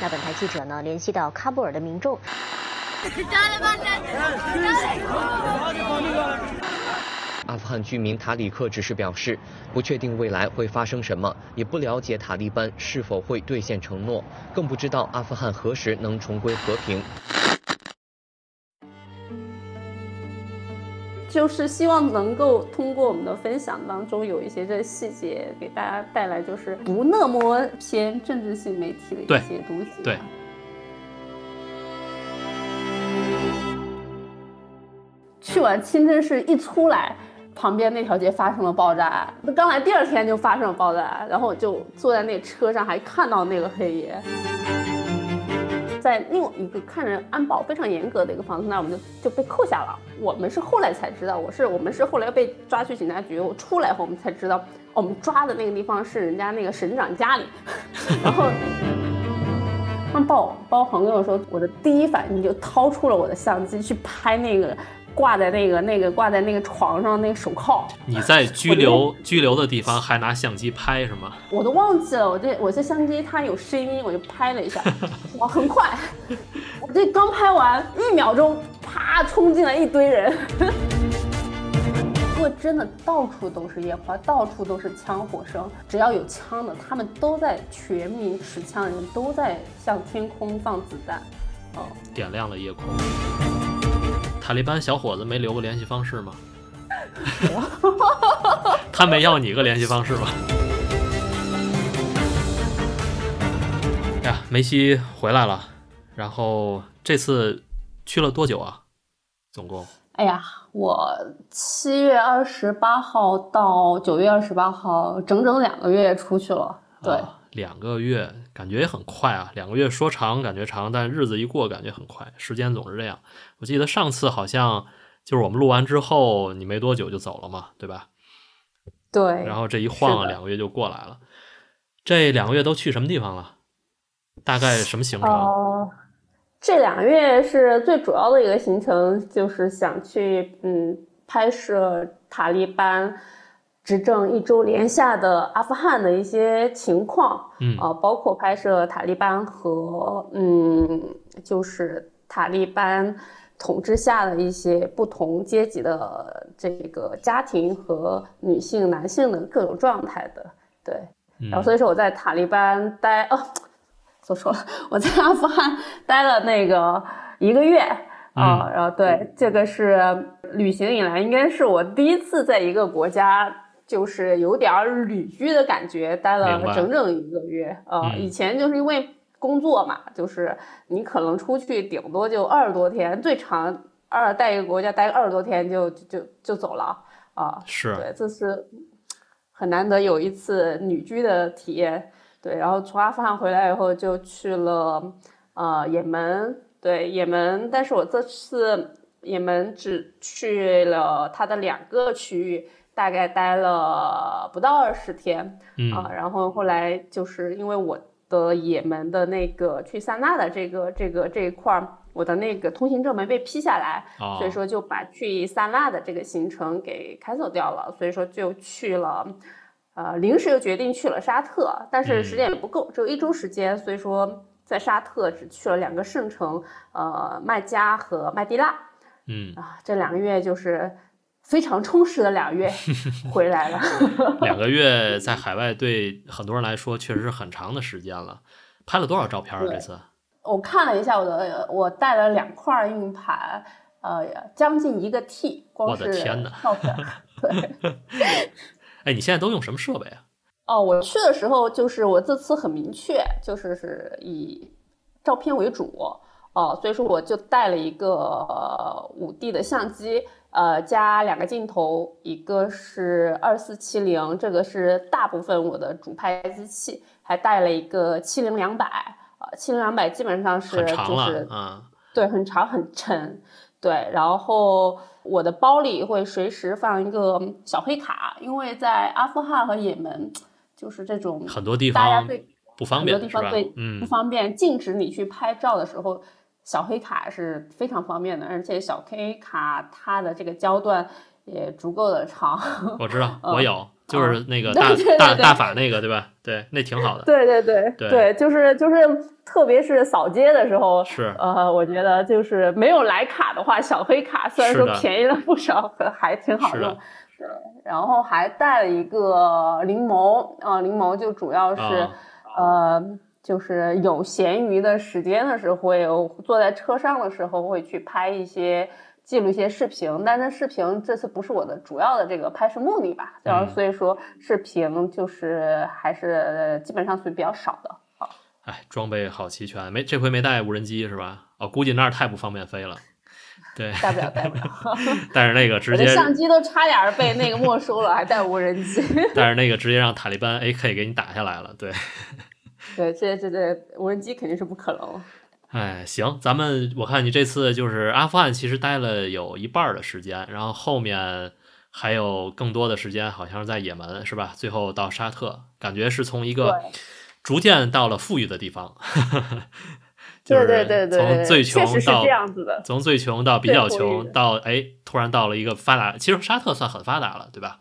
那本台记者呢联系到喀布尔的民众。阿富汗居民塔里克只是表示，不确定未来会发生什么，也不了解塔利班是否会兑现承诺，更不知道阿富汗何时能重归和平。就是希望能够通过我们的分享当中有一些这细节，给大家带来就是不那么偏政治性媒体的一些东西。对。去完清真寺一出来。旁边那条街发生了爆炸，那刚来第二天就发生了爆炸，然后我就坐在那车上，还看到那个黑爷，在另一个看着安保非常严格的一个房子那儿，我们就就被扣下了。我们是后来才知道，我是我们是后来被抓去警察局，我出来后我们才知道，我们抓的那个地方是人家那个省长家里，然后他们报报朋友说，我的第一反应就 掏出了我的相机去拍那个。挂在那个那个挂在那个床上那个手铐，你在拘留拘留的地方还拿相机拍是吗？我都忘记了，我这我这相机它有声音，我就拍了一下，哇，很快，我这刚拍完一秒钟，啪冲进来一堆人，不过真的到处都是烟花，到处都是枪火声，只要有枪的，他们都在全民持枪的人都在向天空放子弹，哦，点亮了夜空。塔利班小伙子没留个联系方式吗？他没要你个联系方式吗？呀，梅西回来了，然后这次去了多久啊？总共？哎呀，我七月二十八号到九月二十八号，整整两个月出去了。对，两个月感觉也很快啊。两个月说长感觉长，但日子一过感觉很快，时间总是这样。我记得上次好像就是我们录完之后，你没多久就走了嘛，对吧？对。然后这一晃，两个月就过来了。这两个月都去什么地方了？大概什么行程？这两个月是最主要的一个行程，就是想去嗯拍摄塔利班执政一周连下的阿富汗的一些情况，嗯啊，包括拍摄塔利班和嗯就是塔利班。统治下的一些不同阶级的这个家庭和女性、男性的各种状态的，对。然后所以说我在塔利班待哦，说错了，我在阿富汗待了那个一个月啊。然后对，这个是旅行以来应该是我第一次在一个国家就是有点旅居的感觉，待了整整一个月啊。以前就是因为。工作嘛，就是你可能出去顶多就二十多天，最长二待一个国家待二十多天就就就走了啊。是对，这是很难得有一次旅居的体验。对，然后从阿富汗回来以后就去了呃也门，对也门，但是我这次也门只去了它的两个区域，大概待了不到二十天啊。然后后来就是因为我。的也门的那个去萨那的这个这个这一块儿，我的那个通行证没被批下来，所以说就把去萨那的这个行程给 cancel 掉了，所以说就去了，呃，临时又决定去了沙特，但是时间也不够，只有一周时间，所以说在沙特只去了两个圣城，呃，麦加和麦地那，嗯啊，这两个月就是。非常充实的两月 回来了，两个月在海外对很多人来说确实是很长的时间了。拍了多少照片啊？这次我看了一下我的，我带了两块硬盘，呃，将近一个 T，光是照片。对，哎，你现在都用什么设备啊？哦，我去的时候就是我这次很明确，就是是以照片为主哦，所以说我就带了一个五 D 的相机。呃，加两个镜头，一个是二四七零，这个是大部分我的主拍机器，还带了一个七零两百，啊，七零两百基本上是就是嗯，对，很长很沉，对，然后我的包里会随时放一个小黑卡，因为在阿富汗和也门，就是这种很多地方大家对不方便，很多地方对嗯。不方便，禁止你去拍照的时候。小黑卡是非常方便的，而且小黑卡它的这个焦段也足够的长。我知道，我有，就是那个大大大法那个对吧？对，那挺好的。对对对对，就是就是，特别是扫街的时候，是呃，我觉得就是没有徕卡的话，小黑卡虽然说便宜了不少，可还挺好用。是，然后还带了一个灵眸啊，灵眸就主要是呃，就是有闲余的时间的时候，会坐在车上的时候会去拍一些。记录一些视频，但是视频这次不是我的主要的这个拍摄目的吧？然后所以说视频就是还是基本上属于比较少的。好，哎，装备好齐全，没这回没带无人机是吧？哦，估计那儿太不方便飞了。对，带不了，带不了。但是那个直接相机都差点被那个没收了，还带无人机。但是那个直接让塔利班 AK 给你打下来了，对。对，这这这无人机肯定是不可能。哎，行，咱们我看你这次就是阿富汗，其实待了有一半的时间，然后后面还有更多的时间，好像是在也门，是吧？最后到沙特，感觉是从一个逐渐到了富裕的地方，对对对对，从最穷到这样子的，从最穷到比较穷，到哎，突然到了一个发达，其实沙特算很发达了，对吧？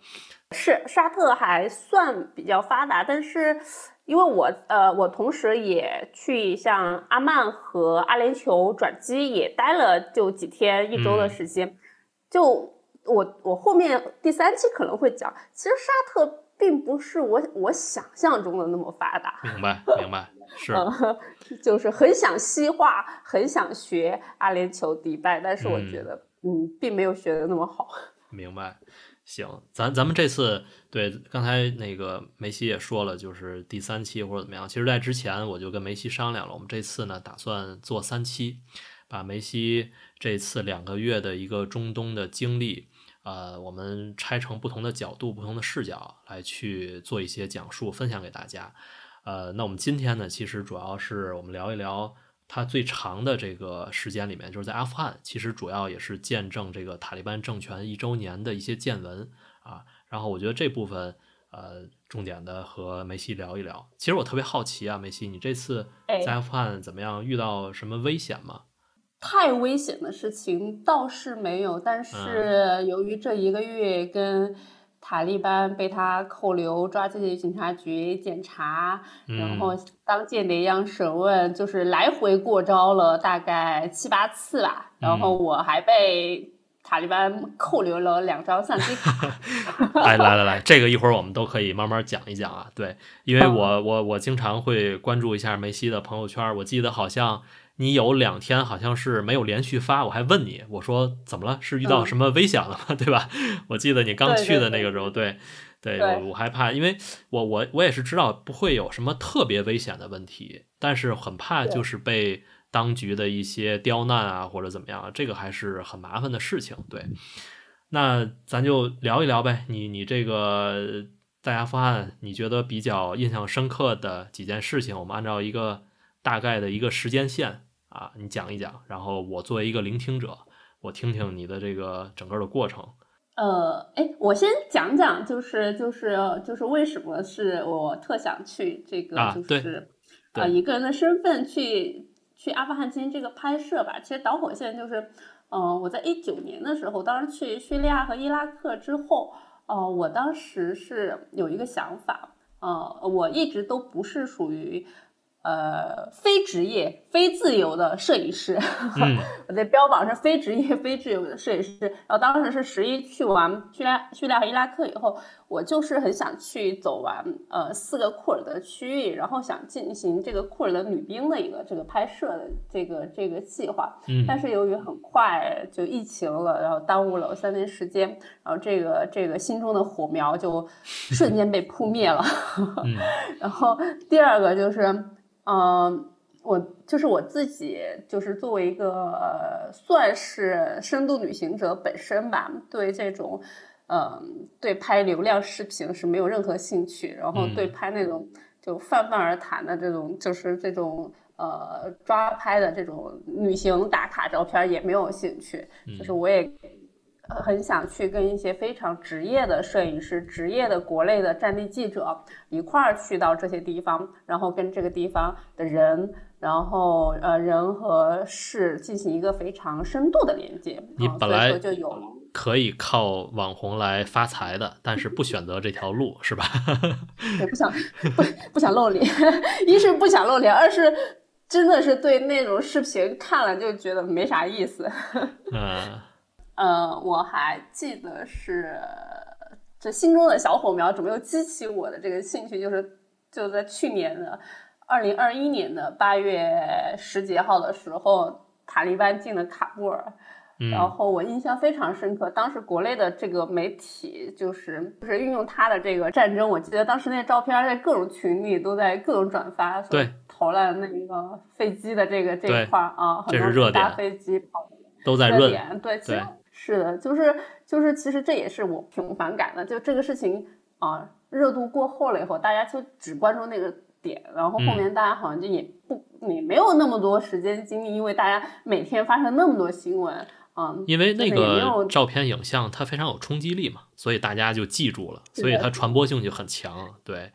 是沙特还算比较发达，但是。因为我呃，我同时也去像阿曼和阿联酋转机，也待了就几天一周的时间。就我我后面第三期可能会讲，其实沙特并不是我我想象中的那么发达。明白明白，是，就是很想西化，很想学阿联酋迪拜，但是我觉得嗯，并没有学的那么好。明白。行，咱咱们这次对刚才那个梅西也说了，就是第三期或者怎么样。其实，在之前我就跟梅西商量了，我们这次呢打算做三期，把梅西这次两个月的一个中东的经历，呃，我们拆成不同的角度、不同的视角来去做一些讲述，分享给大家。呃，那我们今天呢，其实主要是我们聊一聊。他最长的这个时间里面，就是在阿富汗，其实主要也是见证这个塔利班政权一周年的一些见闻啊。然后我觉得这部分，呃，重点的和梅西聊一聊。其实我特别好奇啊，梅西，你这次在阿富汗怎么样？遇到什么危险吗？太危险的事情倒是没有，但是由于这一个月跟。塔利班被他扣留，抓进去警察局检查，然后当间谍一样审问，就是来回过招了大概七八次吧。然后我还被塔利班扣留了两张相机卡。哎，来来来，这个一会儿我们都可以慢慢讲一讲啊。对，因为我我我经常会关注一下梅西的朋友圈，我记得好像。你有两天好像是没有连续发，我还问你，我说怎么了？是遇到什么危险了吗？对吧？我记得你刚去的那个时候，对，对我我害怕，因为我我我也是知道不会有什么特别危险的问题，但是很怕就是被当局的一些刁难啊或者怎么样，这个还是很麻烦的事情。对，那咱就聊一聊呗，你你这个在阿富汗，你觉得比较印象深刻的几件事情，我们按照一个大概的一个时间线。啊，你讲一讲，然后我作为一个聆听者，我听听你的这个整个的过程。呃，哎，我先讲讲，就是就是就是为什么是我特想去这个，就是啊一个人的身份去去阿富汗进行这个拍摄吧。其实导火线就是，嗯，我在一九年的时候，当时去叙利亚和伊拉克之后，呃，我当时是有一个想法，呃，我一直都不是属于。呃，非职业、非自由的摄影师，我在标榜是非职业、非自由的摄影师。然后当时是十一去完叙利亚、叙利亚和伊拉克以后，我就是很想去走完呃四个库尔德区域，然后想进行这个库尔德女兵的一个这个拍摄的这个这个计划。嗯，但是由于很快就疫情了，然后耽误了三年时间，然后这个这个心中的火苗就瞬间被扑灭了。嗯，然后第二个就是。嗯，我就是我自己，就是作为一个算是深度旅行者本身吧，对这种，嗯，对拍流量视频是没有任何兴趣，然后对拍那种就泛泛而谈的这种，就是这种呃抓拍的这种旅行打卡照片也没有兴趣，就是我也很想去跟一些非常职业的摄影师、职业的国内的战地记者一块儿去到这些地方，然后跟这个地方的人，然后呃人和事进行一个非常深度的连接。你本来就有可以靠网红来发财的，但是不选择这条路，是吧？对，不想不不想露脸，一是不想露脸，二是真的是对那种视频看了就觉得没啥意思。嗯。呃，我还记得是这心中的小火苗怎么又激起我的这个兴趣，就是就在去年的二零二一年的八月十几号的时候，塔利班进了喀布尔，然后我印象非常深刻。当时国内的这个媒体就是就是运用他的这个战争，我记得当时那照片在各种群里都在各种转发，对，投了那个飞机的这个这一块啊，很多搭飞机跑都在热点，对，对。是的，就是就是，其实这也是我挺反感的。就这个事情啊，热度过后了以后，大家就只关注那个点，然后后面大家好像就也不也没有那么多时间精力，因为大家每天发生那么多新闻，嗯，因为那个照片影像它非常有冲击力嘛，所以大家就记住了，所以它传播性就很强。对，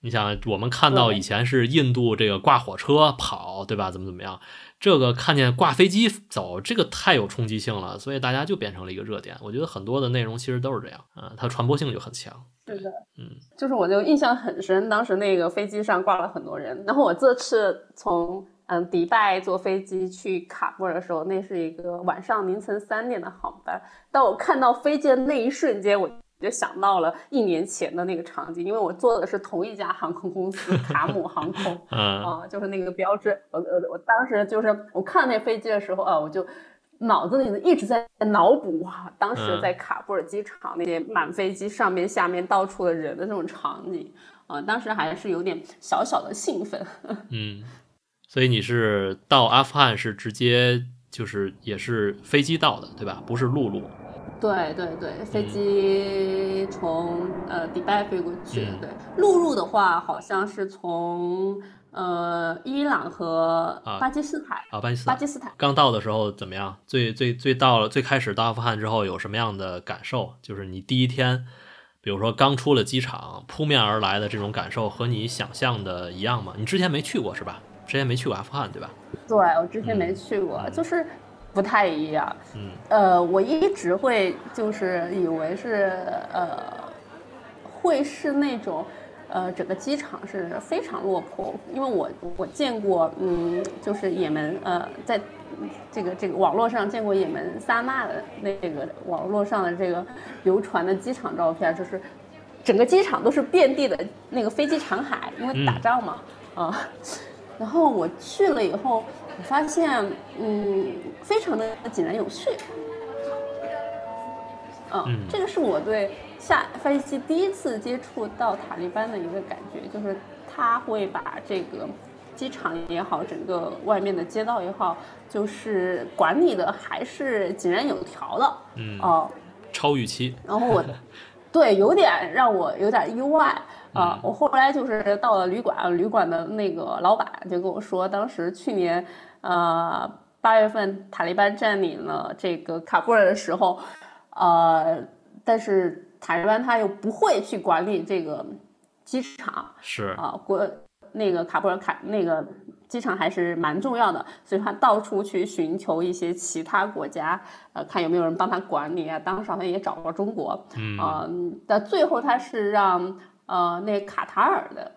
你想我们看到以前是印度这个挂火车跑，对吧？怎么怎么样？这个看见挂飞机走，这个太有冲击性了，所以大家就变成了一个热点。我觉得很多的内容其实都是这样，嗯，它传播性就很强。对的，嗯，就是我就印象很深，当时那个飞机上挂了很多人。然后我这次从嗯迪拜坐飞机去卡布尔的时候，那是一个晚上凌晨三点的航班。当我看到飞机的那一瞬间，我。就想到了一年前的那个场景，因为我坐的是同一家航空公司卡姆航空，啊，就是那个标志。我我我当时就是我看那飞机的时候啊，我就脑子里一直在脑补哇，当时在卡布尔机场那些满飞机上面下面到处的人的那种场景啊，当时还是有点小小的兴奋。嗯，所以你是到阿富汗是直接就是也是飞机到的对吧？不是陆路。对对对，飞机从呃迪拜飞过去的。对，陆路的话好像是从呃伊朗和巴基斯坦啊，巴基斯坦巴基斯坦。刚到的时候怎么样？最最最到了最开始到阿富汗之后有什么样的感受？就是你第一天，比如说刚出了机场，扑面而来的这种感受和你想象的一样吗？你之前没去过是吧？之前没去过阿富汗对吧？对，我之前没去过，就是。不太一样，嗯，呃，我一直会就是以为是呃，会是那种，呃，整个机场是非常落魄，因为我我见过，嗯，就是也门，呃，在这个这个网络上见过也门撒那的那个网络上的这个流传的机场照片，就是整个机场都是遍地的那个飞机残骸，因为打仗嘛，啊，然后我去了以后。我发现，嗯，非常的井然有序。嗯，这个是我对下飞机第一次接触到塔利班的一个感觉，就是他会把这个机场也好，整个外面的街道也好，就是管理的还是井然有条的。嗯，哦，超预期。然后我，对，有点让我有点意外。啊，我后来就是到了旅馆，旅馆的那个老板就跟我说，当时去年，呃，八月份塔利班占领了这个卡布尔的时候，呃，但是塔利班他又不会去管理这个机场，是啊，国那个卡布尔卡那个机场还是蛮重要的，所以他到处去寻求一些其他国家，呃，看有没有人帮他管理啊。当时好像也找过中国，嗯，但最后他是让。呃，那卡塔尔的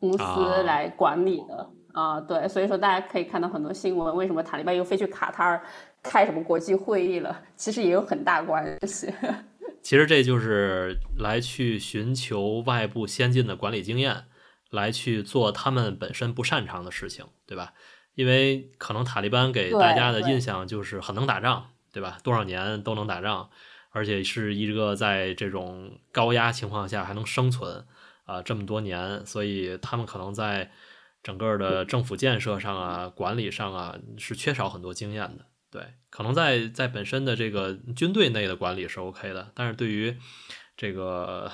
公司来管理的啊，对，所以说大家可以看到很多新闻，为什么塔利班又飞去卡塔尔开什么国际会议了？其实也有很大关系。其实这就是来去寻求外部先进的管理经验，来去做他们本身不擅长的事情，对吧？因为可能塔利班给大家的印象就是很能打仗，对吧？多少年都能打仗。而且是一个在这种高压情况下还能生存啊这么多年，所以他们可能在整个的政府建设上啊、管理上啊是缺少很多经验的。对，可能在在本身的这个军队内的管理是 OK 的，但是对于这个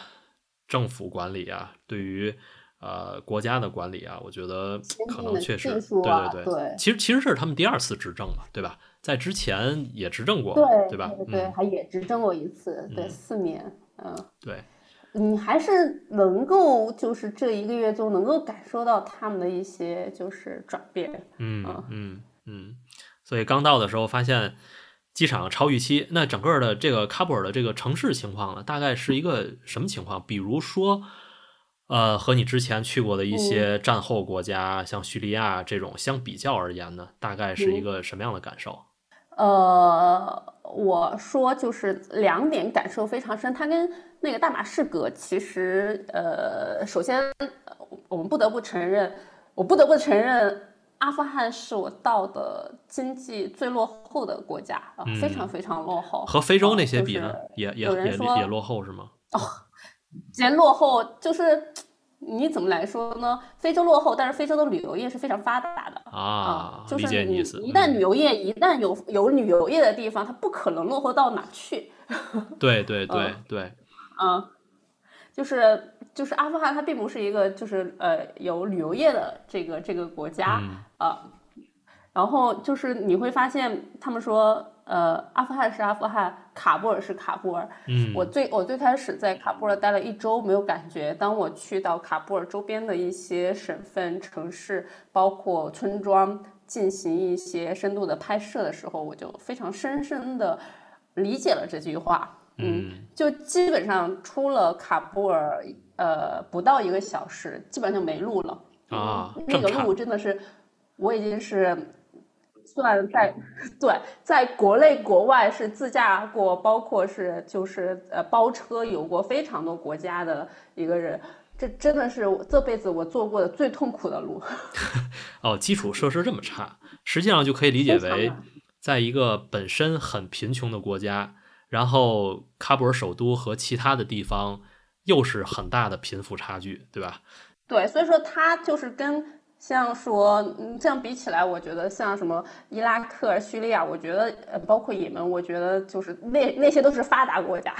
政府管理啊，对于呃国家的管理啊，我觉得可能确实，对对对。其实其实这是他们第二次执政嘛，对吧？在之前也执政过，对吧？对对，嗯，还也执政过一次，对，嗯四年，嗯。对，你还是能够就是这一个月中能够感受到他们的一些就是转变，嗯啊嗯嗯。所以刚到的时候发现机场超预期，那整个的这个喀布尔的这个城市情况呢，大概是一个什么情况？比如说。呃，和你之前去过的一些战后国家，像叙利亚这种相比较而言呢，大概是一个什么样的感受？呃，我说就是两点感受非常深，它跟那个大马士革其实，呃，首先呃我们不得不承认，我不得不承认，阿富汗是我到的经济最落后的国家啊，嗯非常非常落后。和非洲那啊些比呢，就是也也也落后是吗？嫌落后，就是你怎么来说呢？非洲落后，但是非洲的旅游业是非常发达的。啊，理就是你。一旦嗯旅游业一旦有有旅游业的地方，它不可能落后到哪去。对对对嗯对，啊，就是就是阿富汗，它并不是一个就是呃有旅游业的这个这个国家嗯啊。然后就是你会发现，他们说呃阿富汗是阿富汗，喀布尔是喀布尔。嗯，我最我最开始在喀布尔待了一周，没有感觉。当我去到喀布尔周边的一些省份、城市，包括村庄，进行一些深度的拍摄的时候，我就非常深深的理解了这句话。嗯就基本上出了喀布尔，呃，不到一个小时，基本上就没路了。啊嗯那个路真的是，我已经是算在 对，在国内国外是自驾过，包括是就是呃包车游过非常多国家的一个人。这真的是我这辈子我做过的最痛苦的路。哦，基础设施这么差，实际上就可以理解为在一个本身很贫穷的国家，然后喀布尔首都和其他的地方又是很大的贫富差距，对吧？对，所以说它就是跟像说，嗯，这样比起来，我觉得像什么伊拉克、叙利亚，我觉得呃，包括也门，我觉得就是那那些都是发达国家，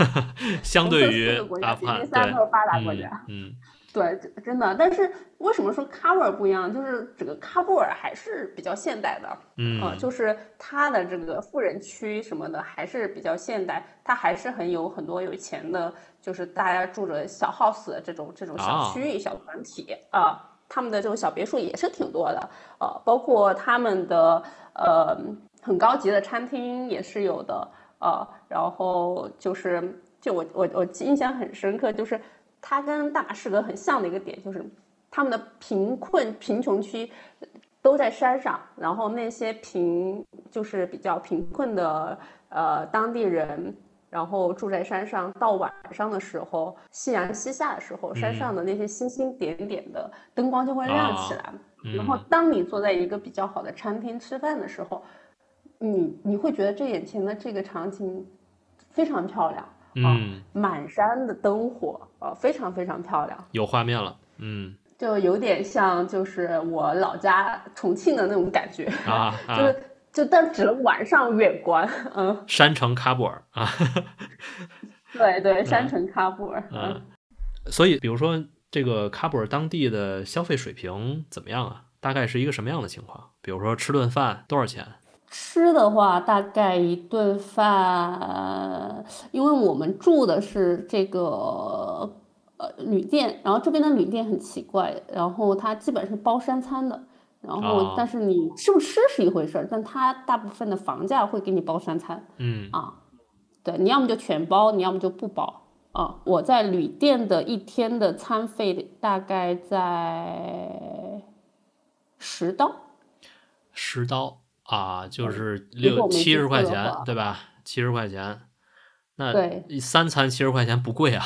相对于阿富汗，三对都是发达国家。嗯对，真真的。但是为什么说喀布尔不一样？就是整个喀布尔还是比较现代的，嗯呃，就是它的这个富人区什么的还是比较现代，它还是很有很多有钱的，就是大家住着小 house 的这种这种小啊区域、小团体啊、他们的这种小别墅也是挺多的，呃，包括他们的呃很高级的餐厅也是有的，呃，然后就是就我我我印象很深刻，就是它跟大马士革很像的一个点就是他们的贫困贫穷区都在山上，然后那些贫就是比较贫困的呃当地人，然后住在山上，到晚上的时候，夕阳西下的时候，山上的那些星星点点的灯光就会亮起来。嗯然后当你坐在一个比较好的餐厅吃饭的时候，你你会觉得这眼前的这个场景非常漂亮。啊嗯，满山的灯火，啊，非常非常漂亮，有画面了，嗯就有点像就是我老家重庆的那种感觉，啊啊就，是就但只能晚上远观，嗯，山城喀布尔啊，对对，山城喀布尔，嗯，嗯，所以比如说这个喀布尔当地的消费水平怎么样啊？大概是一个什么样的情况？比如说吃顿饭多少钱？吃的话，大概一顿饭，因为我们住的是这个呃旅店，然后这边的旅店很奇怪，然后它基本是包三餐的，然哦后但是你吃不吃是一回事儿，但它大部分的房价会给你包三餐嗯啊，对，你要么就全包，你要么就不包啊。我在旅店的一天的餐费大概在十刀。十刀啊，就是六七十块钱对吧？七十块钱，那对三餐七十块钱不贵啊，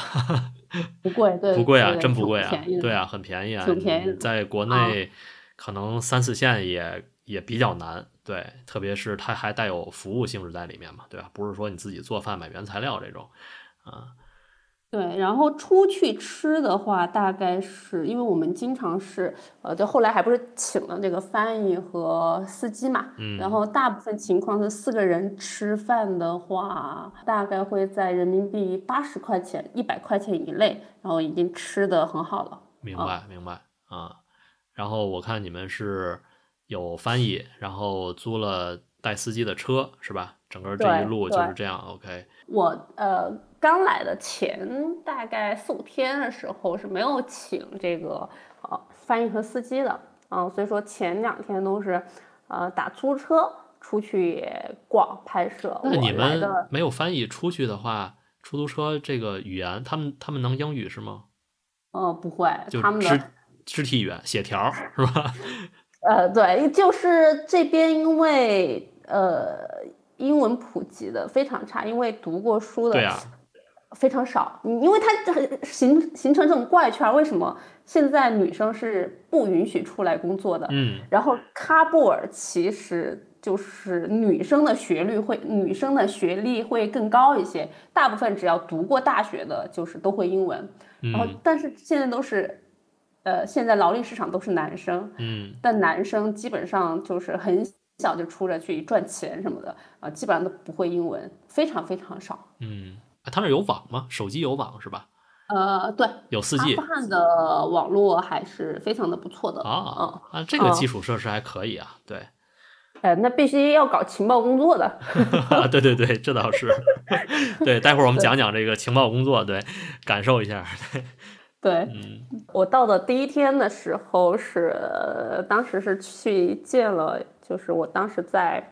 不贵，对，不贵啊，真不贵啊对啊，很便宜啊，挺便宜的在国啊内可能三四线也也比较难，对，特别是它还带有服务性质在里面嘛，对吧？不是说你自己做饭买原材料这种，啊，对，然后出去吃的话，大概是因为我们经常是，呃，就后来还不是请了这个翻译和司机嘛，嗯然后大部分情况是四个人吃饭的话，大概会在人民币八十块钱、一百块钱以内，然后已经吃的很好了。明白明白啊。然后我看你们是有翻译，然后租了带司机的车，是吧？整个这一路就是这样。OK，我呃刚来的前大概四五天的时候是没有请这个呃翻译和司机的啊、所以说前两天都是呃打租车出去逛拍摄。那你们没有翻译出去的话，出租车这个语言，他们他们能英语是吗？呃不会，他们的肢肢体语言、写条儿是吧？呃，对，就是这边因为呃英文普及的非常差，因为读过书的对啊非常少，嗯因为它很形形成这种怪圈儿。为什么现在女生是不允许出来工作的？嗯，然后喀布尔其实就是女生的学历会，女生的学历会更高一些，大部分只要读过大学的，就是都会英文。然后嗯，但是现在都是，呃，现在劳力市场都是男生，嗯，但男生基本上就是很小就出来去赚钱什么的啊、基本上都不会英文，非常非常少。嗯，啊他那有网吗？手机有网是吧？呃，对，有四 G 阿富汗的网络还是非常的不错的啊嗯，啊，这个嗯基础设施还可以啊。对，哎，那必须要搞情报工作的。对对对，这倒是。对，待会儿我们讲讲这个情报工作，对，感受一下。对嗯我到的第一天的时候是，呃当时是去见了，就是我当时在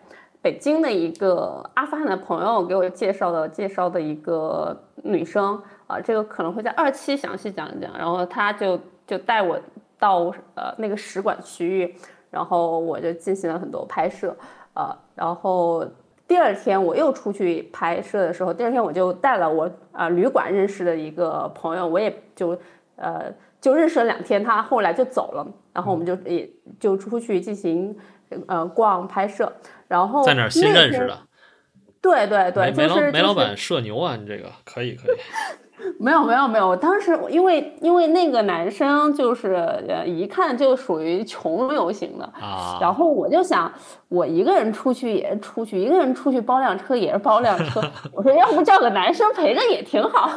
北京的一个阿富汗的朋友给我介绍的介绍的一个女生啊、这个可能会在二期详细讲一讲。然后她就就带我到呃那个使馆区域，然后我就进行了很多拍摄啊、然后。第二天我又出去拍摄的时候，第二天我就带了我啊、旅馆认识的一个朋友，我也就呃就认识了两天，他后来就走了，然后我们就也就出去进行呃逛拍摄，然后在那儿新认识的，对对对，梅梅老就是就是梅老板社牛啊，你这个可以可以。没有没有没有，我当时因为因为那个男生就是呃一看就属于穷游型的，啊，然后我就想，我一个人出去也是出去，一个人出去包辆车也是包辆车。我说，要不叫个男生陪着也挺好。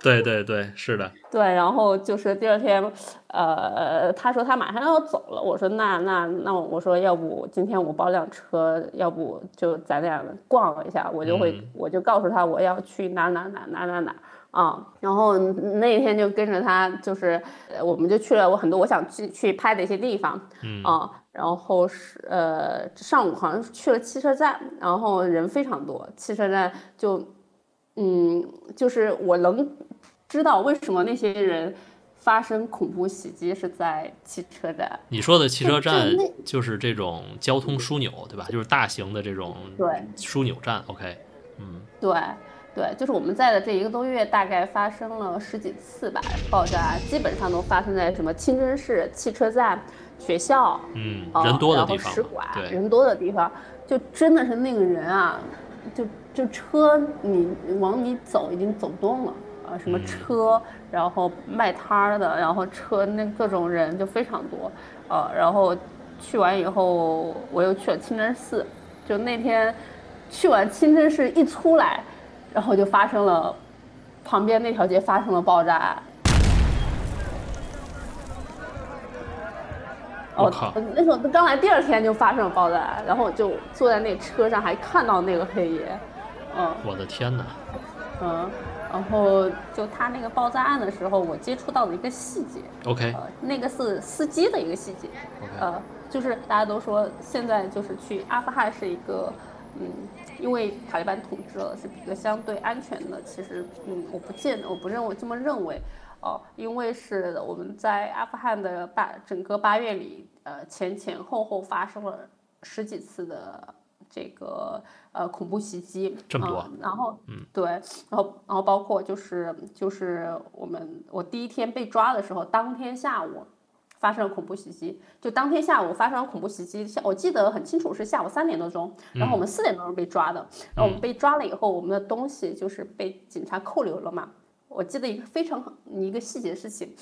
对对对，是的，对，然后就是第二天，呃，他说他马上要走了，我说那那那我说要不今天我包辆车，要不就咱俩逛一下，我就会、嗯。我就告诉他我要去哪哪哪哪哪哪啊，然后那天就跟着他，就是呃我们就去了我很多我想去去拍的一些地方，嗯啊，然后是呃上午好像是去了汽车站，然后人非常多，汽车站就嗯就是我能知道为什么那些人发生恐怖袭击是在汽车站，你说的汽车站就是这种交通枢纽，对吧？就是大型的这种对枢纽站。OK，嗯对对，就是我们在的这一个多月，大概发生了十几次吧爆炸，基本上都发生在什么清真寺、汽车站、学校。嗯，啊人多的地方，使馆对，人多的地方，就真的是那个人啊，就就车你往里走已经走不动了啊，什么嗯车，然后卖摊儿的，然后车那各种人就非常多，呃，然后去完以后，我又去了清真寺，就那天去完清真寺一出来，然后就发生了旁边那条街发生了爆炸。我靠，那时候刚来第二天就发生了爆炸，然后我就坐在那车上，还看到那个黑爷，嗯我的天哪！嗯，然后就他那个爆炸案的时候，我接触到的一个细节，OK。呃，那个是司机的一个细节，OK，呃，就是大家都说现在就是去阿富汗是一个，嗯，因为塔利班统治了，是一个相对安全的。其实，嗯，我不见我不认为这么认为，哦、因为是我们在阿富汗的八整个八月里，呃，前前后后发生了十几次的这个呃恐怖袭击，这么多嗯然后，嗯，对，然后然后包括就是就是我们我第一天被抓的时候，当天下午。发生了恐怖袭击，就当天下午发生了恐怖袭击，下我记得很清楚是下午三点多钟，然后我们四点多钟被抓的，然后我们被抓了以后，我们的东西就是被警察扣留了嘛。我记得一个非常一个细节的事情，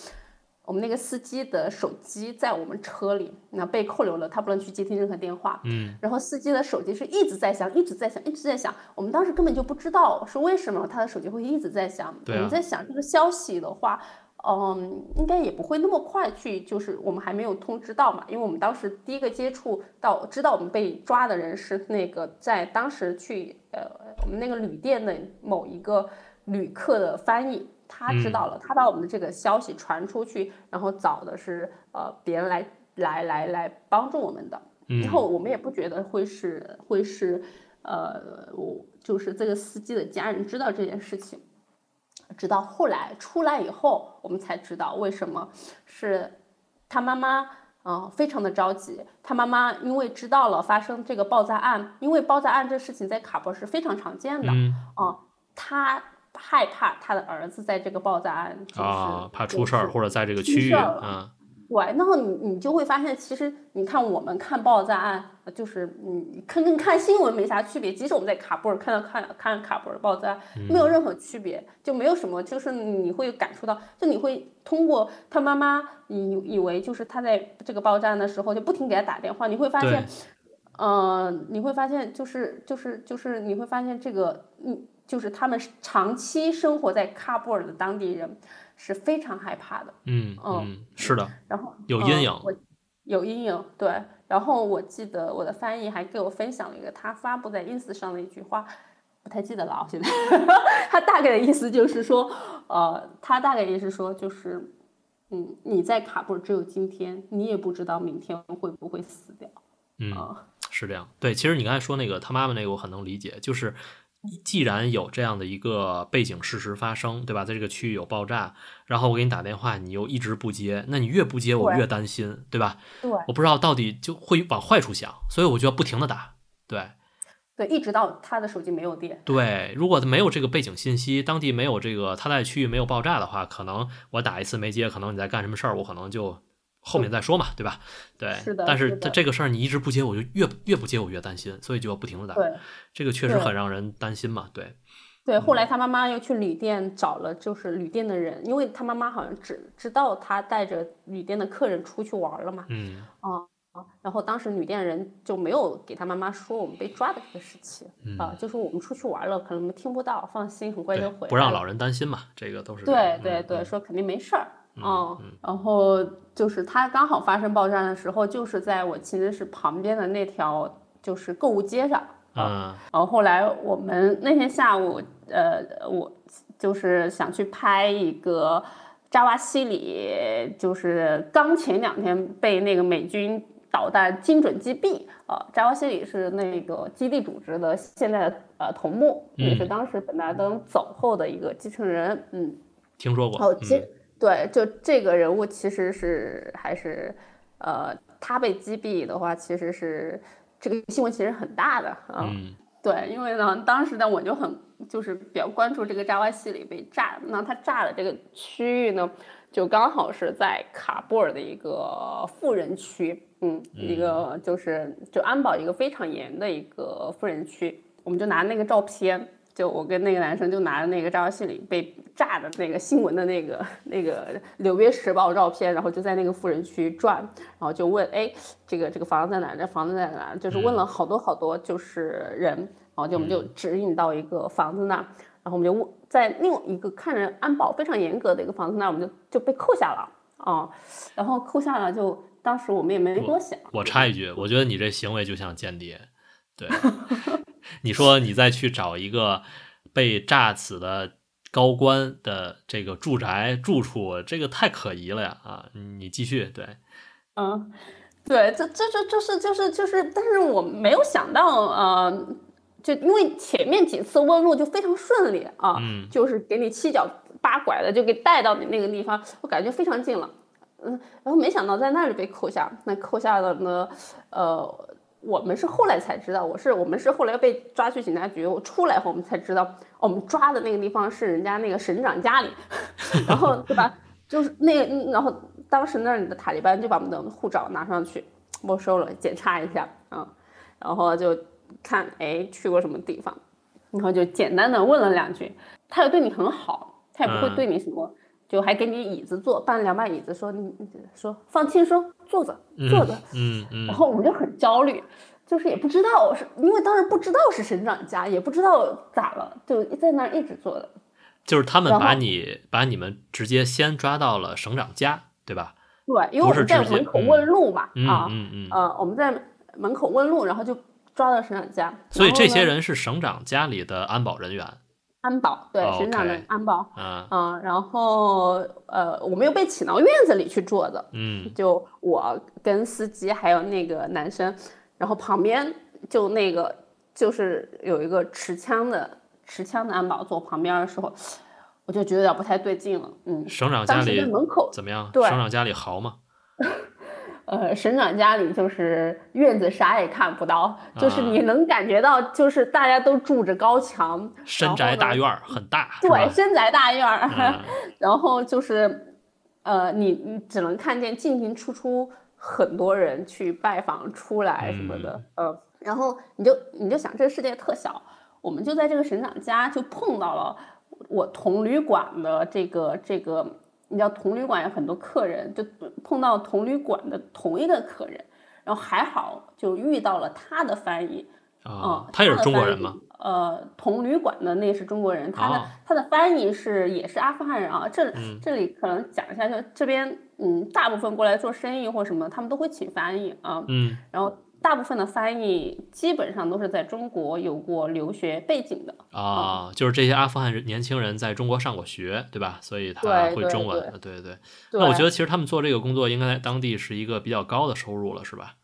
我们那个司机的手机在我们车里，那被扣留了，他不能去接听任何电话。嗯，然后司机的手机是一直在响，一直在响，一直在响。我们当时根本就不知道是为什么他的手机会一直在响。啊我们在想这个消息的话，嗯，应该也不会那么快去，就是我们还没有通知到嘛，因为我们当时第一个接触到知道我们被抓的人是那个在当时去呃我们那个旅店的某一个旅客的翻译，他知道了，他把我们的这个消息传出去，然后找的是呃别人来来来来帮助我们的，然后我们也不觉得会是会是呃我就是这个司机的家人知道这件事情。直到后来出来以后，我们才知道为什么是他妈妈，嗯，非常的着急。他妈妈因为知道了发生这个爆炸案，因为爆炸案这事情在卡博是非常常见的，嗯，他害怕他的儿子在这个爆炸案啊，怕出事儿或者在这个区域，嗯。对，然后你你就会发现，其实你看我们看爆炸案，就是你看跟看新闻没啥区别。即使我们在喀布尔看到看看喀布尔爆炸，没有任何区别，就没有什么，就是你会感受到，就你会通过他妈妈以以为就是他在这个爆炸的时候就不停给他打电话，你会发现，呃，你会发现就是就是就是你会发现这个嗯，就是他们长期生活在喀布尔的当地人。是非常害怕的，嗯嗯，是的，然后有阴影，有阴影，对。然后我记得我的翻译还给我分享了一个他发布在 ins 上的一句话，不太记得了啊，现在。他大概的意思就是说，呃，他大概意思说就是，嗯，你在卡布尔只有今天，你也不知道明天会不会死掉。嗯，是这样。对，其实你刚才说那个他妈妈那个，我很能理解，就是。既然有这样的一个背景事实发生，对吧？在这个区域有爆炸，然后我给你打电话，你又一直不接，那你越不接，我越担心，对吧？对，我不知道到底就会往坏处想，所以我就要不停的打，对，对，一直到他的手机没有电。对，如果他没有这个背景信息，当地没有这个他在区域没有爆炸的话，可能我打一次没接，可能你在干什么事儿，我可能就。后面再说嘛，对吧？对，是的。但是他这个事儿你一直不接，我就越越不接我越担心，所以就要不停的打。对，这个确实很让人担心嘛。对，对。后来他妈妈又去旅店找了，就是旅店的人，因为他妈妈好像只知道他带着旅店的客人出去玩了嘛。嗯。啊啊！然后当时旅店人就没有给他妈妈说我们被抓的这个事情啊，就说我们出去玩了，可能听不到，放心，很快就回来。不让老人担心嘛，这个都是。对对对，说肯定没事儿。嗯，然后就是它刚好发生爆炸的时候，就是在我其实是旁边的那条就是购物街上。嗯，然后后来我们那天下午，呃，我就是想去拍一个扎瓦西里，就是刚前两天被那个美军导弹精准击毙。呃，扎瓦西里是那个基地组织的现在的呃头目，也是当时本拉登走后的一个继承人。嗯，听说过。哦，其实。对，就这个人物其实是还是，呃，他被击毙的话，其实是这个新闻其实很大的啊。对，因为呢，当时呢，我就很就是比较关注这个扎瓦西里被炸，那他炸的这个区域呢，就刚好是在卡布尔的一个富人区，嗯，一个就是就安保一个非常严的一个富人区，我们就拿那个照片。就我跟那个男生就拿着那个扎瓦西里被炸的那个新闻的那个那个《纽约时报》照片，然后就在那个富人区转，然后就问，哎，这个这个房子在哪？这房子在哪？就是问了好多好多，就是人，然后就我们就指引到一个房子那儿，然后我们就问在另一个看着安保非常严格的一个房子那儿，我们就就被扣下了啊，然后扣下了，就当时我们也没多想。我插一句，我觉得你这行为就像间谍，对。你说你再去找一个被炸死的高官的这个住宅住处，这个太可疑了呀！啊，你继续对，嗯，对，这这这就是就是就是，但是我没有想到，呃，就因为前面几次问路就非常顺利啊，嗯，就是给你七脚八拐的就给带到你那个地方，我感觉非常近了，嗯，然后没想到在那里被扣下，那扣下的呢，呃。我们是后来才知道，我是我们是后来被抓去警察局，我出来后我们才知道，我们抓的那个地方是人家那个省长家里，然后对吧？就是那个，然后当时那里的塔利班就把我们的护照拿上去没收了，检查一下啊，然后就看哎去过什么地方，然后就简单的问了两句，他又对你很好，他也不会对你什么。就还给你椅子坐，搬两把椅子，说你说放轻松，坐着坐着，嗯嗯，然后我们就很焦虑，就是也不知道是因为当时不知道是省长家，也不知道咋了，就在那儿一直坐着。就是他们把你把你们直接先抓到了省长家，对吧？对，因为我们在门口问路嘛，嗯啊，嗯嗯。呃，我们在门口问路，然后就抓到省长家。所以这些人是省长家里的安保人员安保，对，哦省长的安保。啊，嗯，然后呃，我们又被请到院子里去坐的，嗯就我跟司机还有那个男生，然后旁边就那个就是有一个持枪的持枪的安保坐旁边的时候，我就觉得有点不太对劲了。嗯，省长家里门口，怎么样？对省长家里豪吗？呃，省长家里就是院子啥也看不到，就是啊你能感觉到，就是大家都住着高墙，深宅大院儿很大，对，深宅大院儿，嗯 然后就是，呃，你你只能看见进进出出很多人去拜访出来什么的，呃，然后你就你就想这个世界特小，我们就在这个省长家就碰到了我同旅馆的这个这个，你知道同旅馆有很多客人，就碰到同旅馆的同一个客人，然后还好就遇到了他的翻译，啊嗯，，他也是中国人吗？？呃，同旅馆的那是中国人，他的、哦他的翻译是也是阿富汗人啊。这、嗯这里可能讲一下，就这边嗯，大部分过来做生意或什么，他们都会请翻译啊。嗯然后大部分的翻译基本上都是在中国有过留学背景的。啊，就是这些阿富汗年轻人在中国上过学，对吧？所以他会中文，对对那我觉得其实他们做这个工作，应该在当地是一个比较高的收入了，是吧？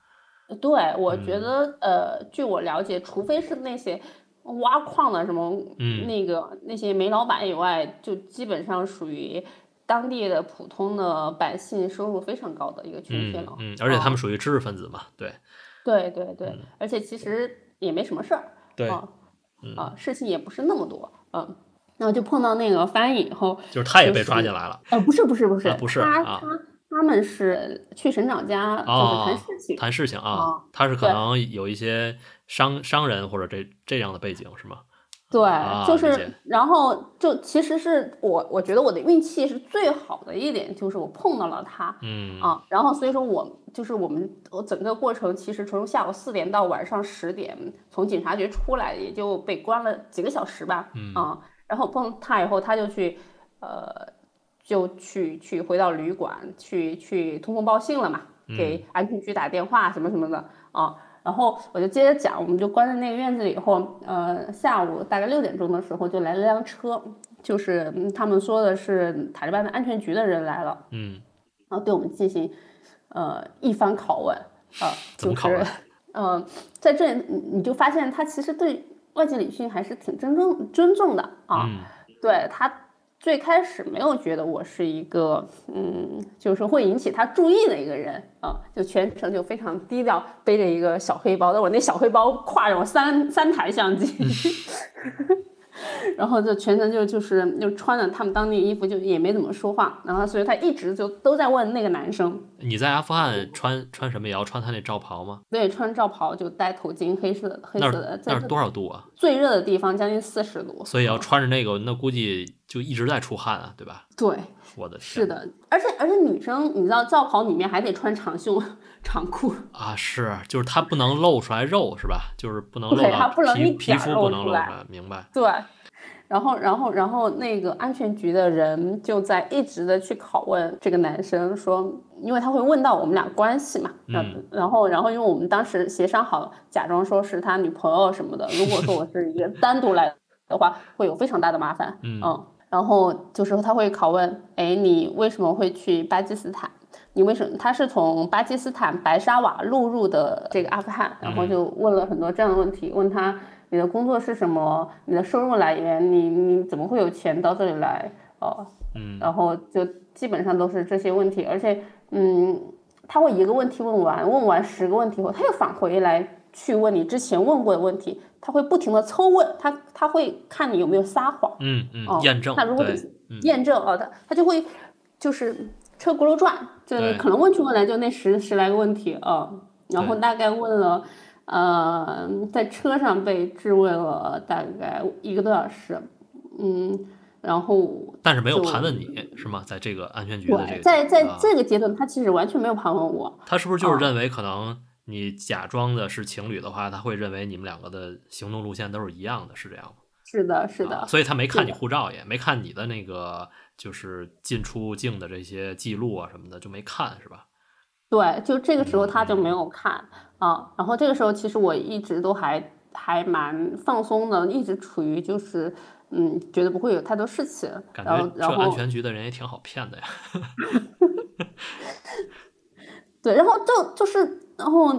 对，我觉嗯得、呃，据我了解，除非是那些挖矿的什么，嗯那个那些煤老板以外，就基本上属于当地的普通的百姓收入非常高的一个群体了。嗯嗯，而且他们啊属于知识分子嘛，对对对对，嗯而且其实也没什么事儿。对，啊嗯啊，事情也不是那么多。嗯，然后就碰到那个翻译以后，就是他也被抓进来了。呃，不是不是不是，啊不是他啊他他们是去省长家就是哦谈事情。谈事情啊啊，他是可能有一些商商人或者这这样的背景是吗？对，就是，然后就其实是我，我觉得我的运气是最好的一点，就是我碰到了他嗯。啊，然后所以说我就是我们我整个过程其实从下午四点到晚上十点，从警察局出来也就被关了几个小时吧，嗯啊，然后碰他以后他就去呃就去去回到旅馆去去通风报信了嘛，嗯。给安全局打电话什么什么的啊。然后我就接着讲，我们就关在那个院子里以后，呃，下午大概六点钟的时候就来了辆车，就是嗯他们说的是塔利班的安全局的人来了，嗯然后对我们进行呃一番拷问，啊、就是怎么拷问嗯、在这里你你就发现他其实对外界礼训还是挺尊重尊重的啊，嗯。对他最开始没有觉得我是一个，嗯，就是会引起他注意的一个人啊，就全程就非常低调，背着一个小黑包，但我那小黑包挎着我三三台相机，然后就全程就就是就穿着他们当地衣服，就也没怎么说话，然后所以他一直就都在问那个男生，你在阿富汗穿穿什么也要穿他那罩袍吗？对，穿罩袍就戴头巾，黑色的黑色的，那是多少度啊？最热的地方将近四十度，所以要穿着那个，那估计就一直在出汗啊，对吧？对，我的天，是的，而且而且女生你知道罩袍里面还得穿长袖长裤，啊，是，就是它不能露出来肉是吧？就是不能露对它不能一皮肤不能露出来露出来，明白？对，然后然后然后那个安全局的人就在一直的去拷问这个男生说，因为他会问到我们俩关系嘛，嗯然后然后因为我们当时协商好，假装说是他女朋友什么的，如果说我是一个单独来的话，会有非常大的麻烦，嗯然后就是他会拷问，哎，你为什么会去巴基斯坦？你为什么？他是从巴基斯坦白沙瓦录入的这个阿富汗，然后就问了很多这样的问题，问他你的工作是什么，你的收入来源，你你怎么会有钱到这里来？哦，嗯然后就基本上都是这些问题，而且嗯，他会一个问题问完，问完十个问题后，他又返回来去问你之前问过的问题，他会不停的抽问，他他会看你有没有撒谎。嗯嗯哦，验证对那如果验证哦，他他就会就是车轱辘转，就是可能问出问来就那十十来个问题啊、然后大概问了，呃，在车上被质问了大概一个多小时，嗯，然后但是没有盘问你是吗？在这个安全局的这，个在在啊。这个阶段，他其实完全没有盘问我，他是不是就是哦认为可能你假装的是情侣的话，他会认为你们两个的行动路线都是一样的，是这样吗？是的，是的，所以他没看你护照也没看你的那个就是进出境的这些记录啊什么的就没看是吧？对，就这个时候他就没有看啊。然后这个时候其实我一直都还还蛮放松的，一直处于就是嗯，觉得不会有太多事情。感然后觉这然后安全局的人也挺好骗的呀。对，然后就就是然后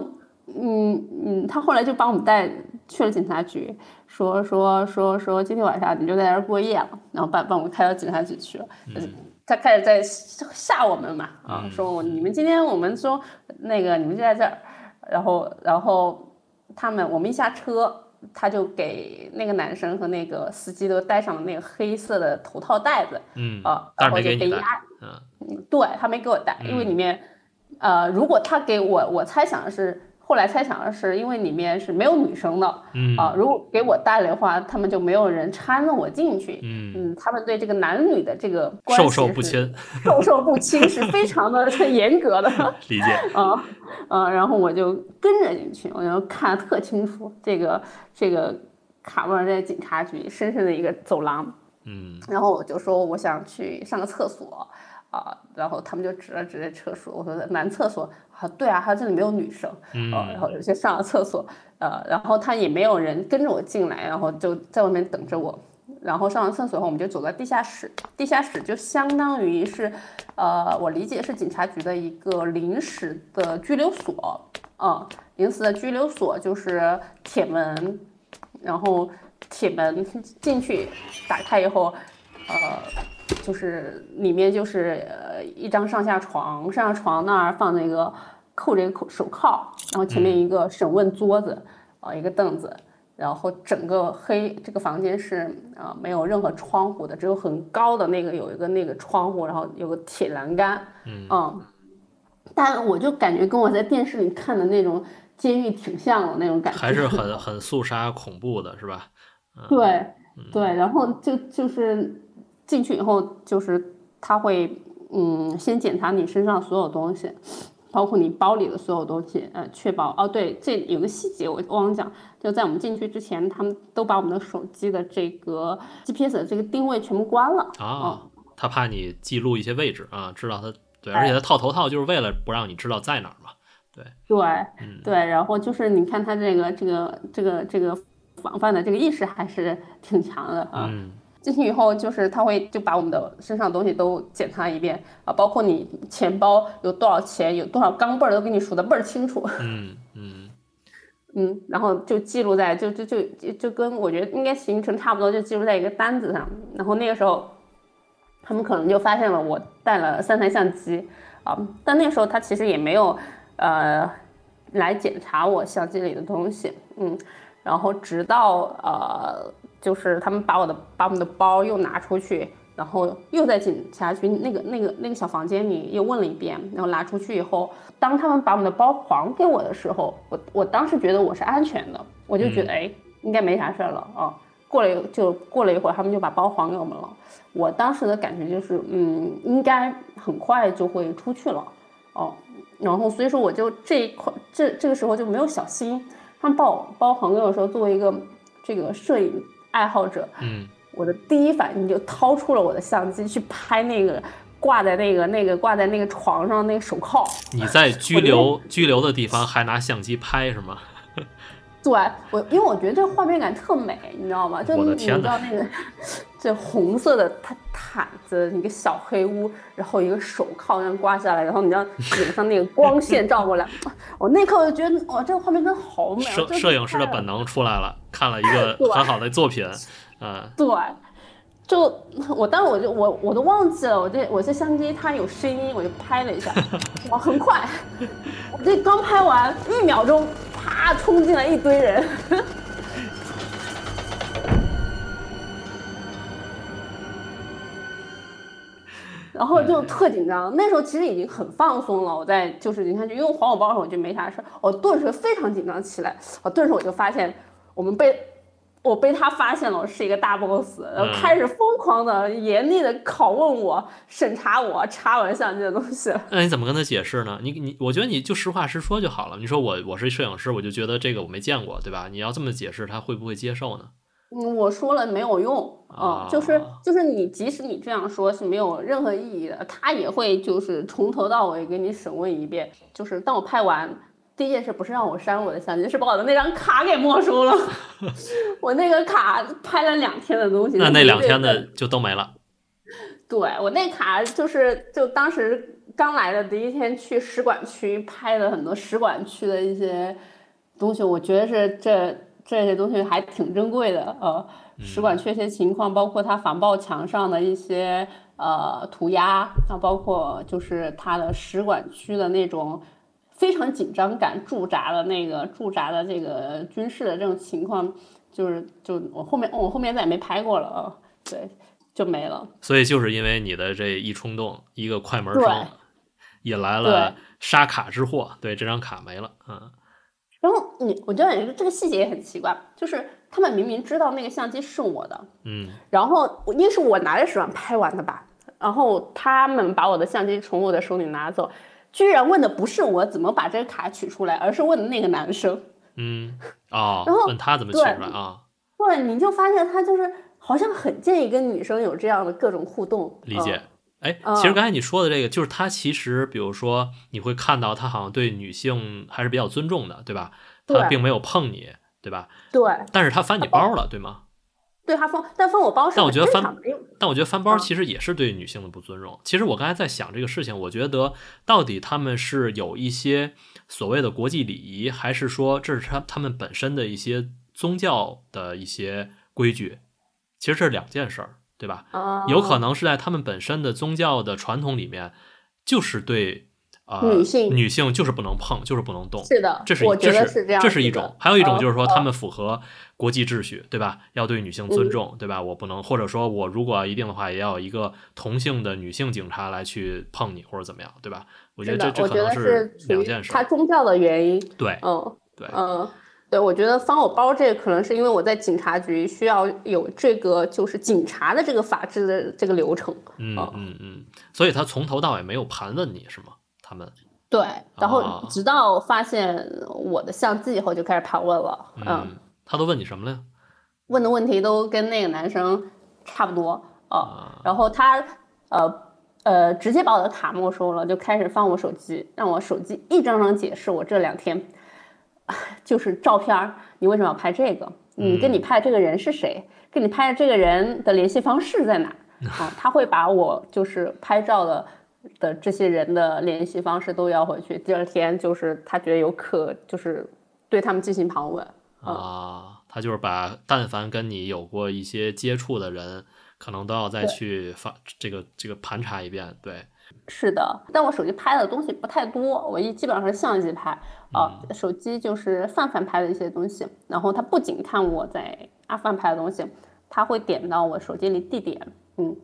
嗯嗯，他后来就把我们带去了警察局，说说说说今天晚上你就在这儿过夜了，然后把把我们开到警察局去了。嗯他开始在吓我们嘛，啊，嗯说我你们今天我们说那个你们就在这儿，然后然后他们我们一下车，他就给那个男生和那个司机都戴上了那个黑色的头套袋子嗯，啊，但然后就给压，嗯对他没给我戴，因为嗯里面，呃，如果他给我，我猜想的是，后来猜想的是，因为里面是没有女生的嗯啊、如果给我带来的话，他们就没有人搀着我进去。嗯，嗯，他们对这个男女的这个关授受不亲，授受不亲是非常的严格的。理解。啊，啊，然后我就跟着进去，我就看得特清楚，这个这个卡布尔在警察局深深的一个走廊，嗯然后我就说我想去上个厕所，啊，然后他们就指了指这厕所，我说男厕所，啊，对啊，他这里没有女生，呃，然嗯后我就上了厕所，呃，然后他也没有人跟着我进来，然后就在外面等着我。然后上完厕所后，我们就走到地下室，地下室就相当于是，呃，我理解是警察局的一个临时的拘留所，嗯，临时的拘留所就是铁门，然后铁门进去打开以后，呃，就是里面就是呃一张上下床，上下床那儿放那个扣着一个口手铐，然后前面一个审问桌子，啊、一个凳子，然后整个黑这个房间是啊、呃没有任何窗户的，只有很高的那个有一个那个窗户，然后有个铁栏杆，嗯。但我就感觉跟我在电视里看的那种监狱挺像的那种感觉，还是 很很肃杀恐怖的，是吧？对嗯。对，然后就就是进去以后，就是他会嗯先检查你身上所有东西，包括你包里的所有东西，呃，确保哦对，这有个细节我忘了讲，就在我们进去之前，他们都把我们的手机的这个 GPS 的这个定位全部关了。啊，他怕你记录一些位置啊，知道他对，而且他套头套就是为了不让你知道在哪儿嘛。对嗯对，然后就是你看他这个这个这个这个防范的这个意识还是挺强的啊。嗯进去以后，就是他会就把我们的身上的东西都检查一遍啊，包括你钱包有多少钱，有多少钢镚儿都给你数的倍儿清楚。嗯嗯嗯，然后就记录在就就就就跟我觉得应该行程差不多，就记录在一个单子上。然后那个时候，他们可能就发现了我带了三台相机啊，但那个时候他其实也没有呃来检查我相机里的东西，嗯，然后直到呃就是他们把我的把我们的包又拿出去。然后又在警察局那个那个那个小房间里又问了一遍，然后拿出去以后，当他们把我们的包还给我的时候，我我当时觉得我是安全的，我就觉得嗯哎应该没啥事儿了啊。过了一就过了一会儿，他们就把包还给我们了。我当时的感觉就是，嗯，应该很快就会出去了哦。然后所以说我就这一块这这个时候就没有小心。他们把我包还给我的时候，作为一个这个摄影爱好者，嗯我的第一反应就掏出了我的相机去拍那个挂在那个那个挂在那个床上那个手铐。你在拘留拘留的地方还拿相机拍是吗？对我，因为我觉得这画面感特美，你知道吗？就你你知道那个这红色的毯毯子，一个小黑屋，然后一个手铐这样挂下来，然后你知道 脸上那个光线照过来，我那刻我就觉得哇，这个画面真好美啊！摄摄影师的本能出来了，看了一 个很好的作品，嗯对，就我当时我就我我都忘记了，我这我这相机它有声音，我就拍了一下，哇，很快，我这刚拍完一秒钟，啪冲进来一堆人。然后就特紧张，那时候其实已经很放松了。我在就是你看，就因为还我包的时候我就没啥事儿，我顿时非常紧张起来。我顿时我就发现我们被我被他发现了，我是一个大 boss，然后开始疯狂的、严厉的拷问我、审查我、查我相机的东西。那你怎么跟他解释呢？你你，我觉得你就实话实说就好了。你说我我是摄影师，我就觉得这个我没见过，对吧？你要这么解释，他会不会接受呢？嗯，我说了没有用，啊嗯，就是就是你即使你这样说是没有任何意义的，他也会就是从头到尾给你审问一遍。就是当我拍完。第一件事不是让我删我的相机，是把我的那张卡给没收了。我那个卡拍了两天的东西，那那两天的的就都没了。对我那卡就是就当时刚来的第一天去使馆区拍了很多使馆区的一些东西，我觉得是这这些东西还挺珍贵的。呃，使馆区一些情况，包括它防爆墙上的一些呃涂鸦，那，包括就是它的使馆区的那种非常紧张感驻扎的那个驻扎的这个军事的这种情况，就是就我后面我后面再也没拍过了啊，对，就没了。所以就是因为你的这一冲动，一个快门对声，引来了杀卡之祸。对，这张卡没了。嗯，然后你，我觉得这个细节也很奇怪，就是他们明明知道那个相机是我的，嗯，然后应该是我拿着手上拍完的吧，然后他们把我的相机从我的手里拿走，居然问的不是我怎么把这个卡取出来，而是问的那个男生。嗯，哦，然后问他怎么取出来啊？对，你就发现他就是好像很介意跟女生有这样的各种互动。理解。哎，嗯其实刚才你说的这个，就是他其实，比如说，你会看到他好像对女性还是比较尊重的，对吧？他并没有碰你，对吧？对，但是他翻你包了，对吗？对他封，但封我包是但我觉得翻但我觉得翻包嗯其实也是对女性的不尊重。其实我刚才在想这个事情，我觉得到底他们是有一些所谓的国际礼仪，还是说这是他他们本身的一些宗教的一些规矩？其实这是两件事儿，对吧？啊，有可能是在他们本身的宗教的传统里面，就是对啊、呃女性女性就是不能碰，就是不能动。是的，这是我觉得这是这样这是一种，还有一种就是说嗯他们符合国际秩序，对吧？要对女性尊重，对吧？我不能，或者说我如果一定的话，也要有一个同性的女性警察来去碰你或者怎么样，对吧？我觉得这，可能是两件事他。宗教的原因。对嗯对，嗯，对，我觉得翻我包这个可能是因为我在警察局需要有这个就是警察的这个法制的这个流程。嗯哦嗯嗯，所以他从头到尾没有盘问你是吗？他们对，然哦后直到发现我的相机以后就开始盘问了。嗯，嗯，他都问你什么了呀？问的问题都跟那个男生差不多。哦，啊，然后他呃呃直接把我的卡没收了，就开始翻我手机，让我手机一张张解释我这两天 就是照片，你为什么要拍这个？你跟你拍的这个人是谁？跟你拍的这个人的联系方式在哪？啊，他会把我就是拍照的的这些人的联系方式都要回去。第二天就是他觉得有可就是对他们进行盘问。啊，他就是把但凡跟你有过一些接触的人，可能都要再去发这个这个盘查一遍。对，是的，但我手机拍的东西不太多，我一基本上是相机拍啊、手机就是范范拍的一些东西。然后他不仅看我在阿富汗拍的东西，他会点到我手机里地点，嗯，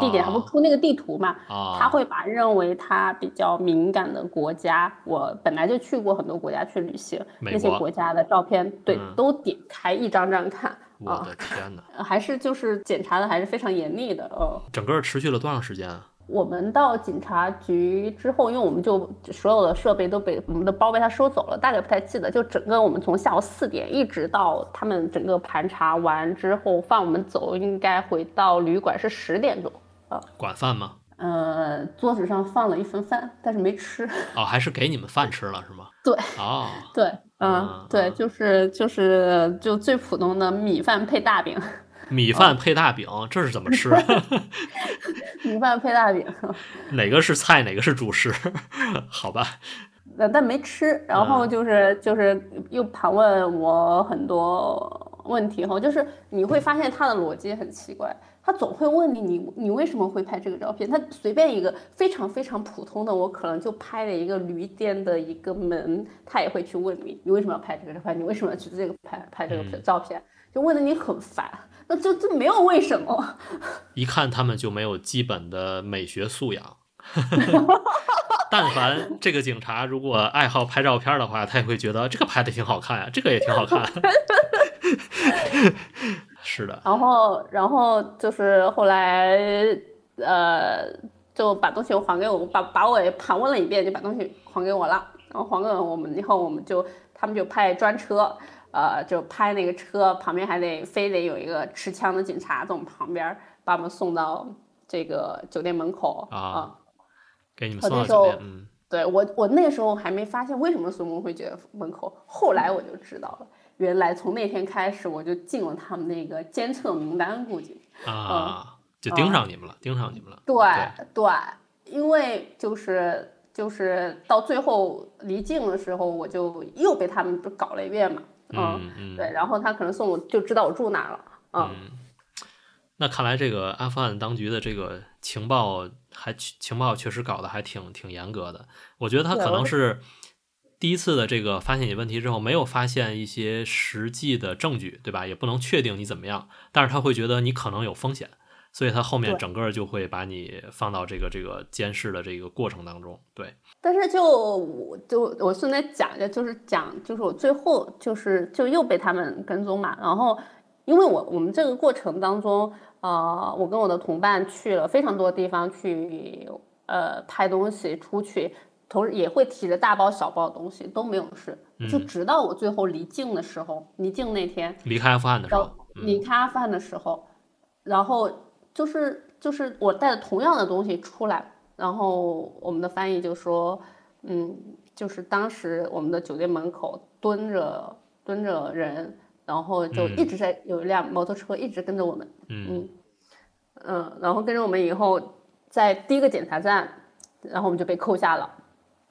地点他不出那个地图嘛，啊，他会把认为他比较敏感的国家，我本来就去过很多国家去旅行，那些国国家的照片，对，嗯都点开一张张看我啊，的天哪！还是就是检查的还是非常严厉的，哦。整个持续了多长时间啊？我们到警察局之后，因为我们就所有的设备都被我们的包被他收走了，大概不太记得。就整个我们从下午四点一直到他们整个盘查完之后放我们走，应该回到旅馆是十点钟。管饭吗？呃，桌子上放了一份饭，但是没吃。哦，还是给你们饭吃了是吗？对，哦，对，嗯嗯，对，就是就是就最普通的米饭配大饼，米饭配大饼，这是怎么吃？米饭配大饼。哪个是菜，哪个是主食？好吧，呃，但没吃，然后就是就是又盘问我很多问题哈，就是你会发现他的逻辑很奇怪，他总会问你你你为什么会拍这个照片？他随便一个非常非常普通的，我可能就拍了一个旅店的一个门，他也会去问你你为什么要拍这个照片？你为什么要去这个拍拍这个嗯照片？就问的你很烦，那这这没有为什么。一看他们就没有基本的美学素养。但凡这个警察如果爱好拍照片的话，他也会觉得这个拍的挺好看呀、这个也挺好看。是的，然后，然后就是后来，呃，就把东西还给我，把把我也盘问了一遍，就把东西还给我了。然后还给我们以后，我们就他们就派专车，呃，就拍那个车旁边还得非得有一个持枪的警察在我们旁边，把我们送到这个酒店门口啊，给你们送到酒店。嗯，对我我那时候还没发现为什么孙梦会觉得门口，后来我就知道了，原来从那天开始我就进了他们那个监测名单，估计啊，就盯上你们了，盯上你们了。对对，因为就是就是到最后离境的时候，我就又被他们搞了一遍嘛。嗯嗯，对，然后他可能送我就知道我住哪了。嗯，那看来这个阿富汗当局的这个情报还情报确实搞得还挺挺严格的。我觉得他可能是第一次的这个发现你问题之后，没有发现一些实际的证据，对吧？也不能确定你怎么样，但是他会觉得你可能有风险。所以他后面整个就会把你放到这个这个监视的这个过程当中，对。但是就我就我顺便讲一下，就是讲就是我最后就是就又被他们跟踪嘛，然后因为我我们这个过程当中，呃，我跟我的同伴去了非常多地方去呃拍东西出去，同时也会提着大包小包的东西都没有事，就直到我最后离境的时候，离境那天离开阿富汗的时候，离开阿富汗的时候，然后。就是就是我带着同样的东西出来，然后我们的翻译就说，嗯，就是当时我们的酒店门口蹲着蹲着人，然后就一直在有一辆摩托车一直跟着我们，嗯嗯，然后跟着我们以后，在第一个检查站，然后我们就被扣下了，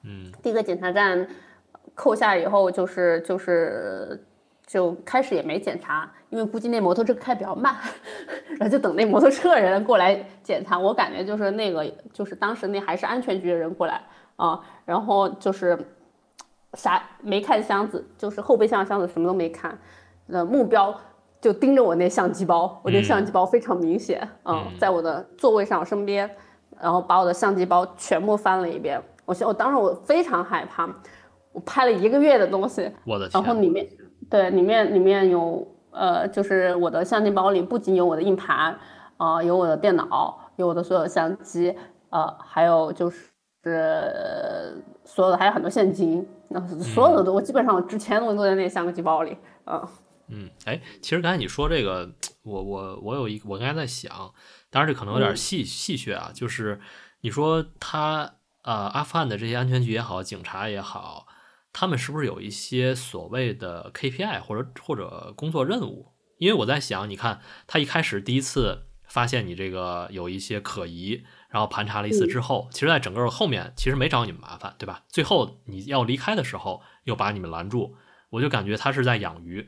嗯，第一个检查站扣下以后就是就是。就开始也没检查，因为估计那摩托车开比较慢，然后就等那摩托车的人过来检查。我感觉就是那个，就是当时那还是安全局的人过来啊，然后就是啥没看箱子，就是后备箱箱子什么都没看，呃，目标就盯着我那相机包，我那相机包非常明显，嗯，在我的座位上身边，然后把我的相机包全部翻了一遍。我我当时我非常害怕，我拍了一个月的东西，我的天，然后里面。对，里面里面有呃，就是我的相机包里不仅有我的硬盘，啊，有我的电脑，有我的所有相机，呃，还有就是所有的还有很多现金，那所有的都我基本上之前东西都在那相机包里，嗯。嗯，哎，其实刚才你说这个，我我我有一我刚才在想，当然这可能有点戏戏谑啊，就是你说他呃阿富汗的这些安全局也好，警察也好。他们是不是有一些所谓的 KPI 或者或者工作任务？因为我在想，你看他一开始第一次发现你这个有一些可疑，然后盘查了一次之后，其实在整个后面其实没找你们麻烦，对吧？最后你要离开的时候又把你们拦住，我就感觉他是在养鱼，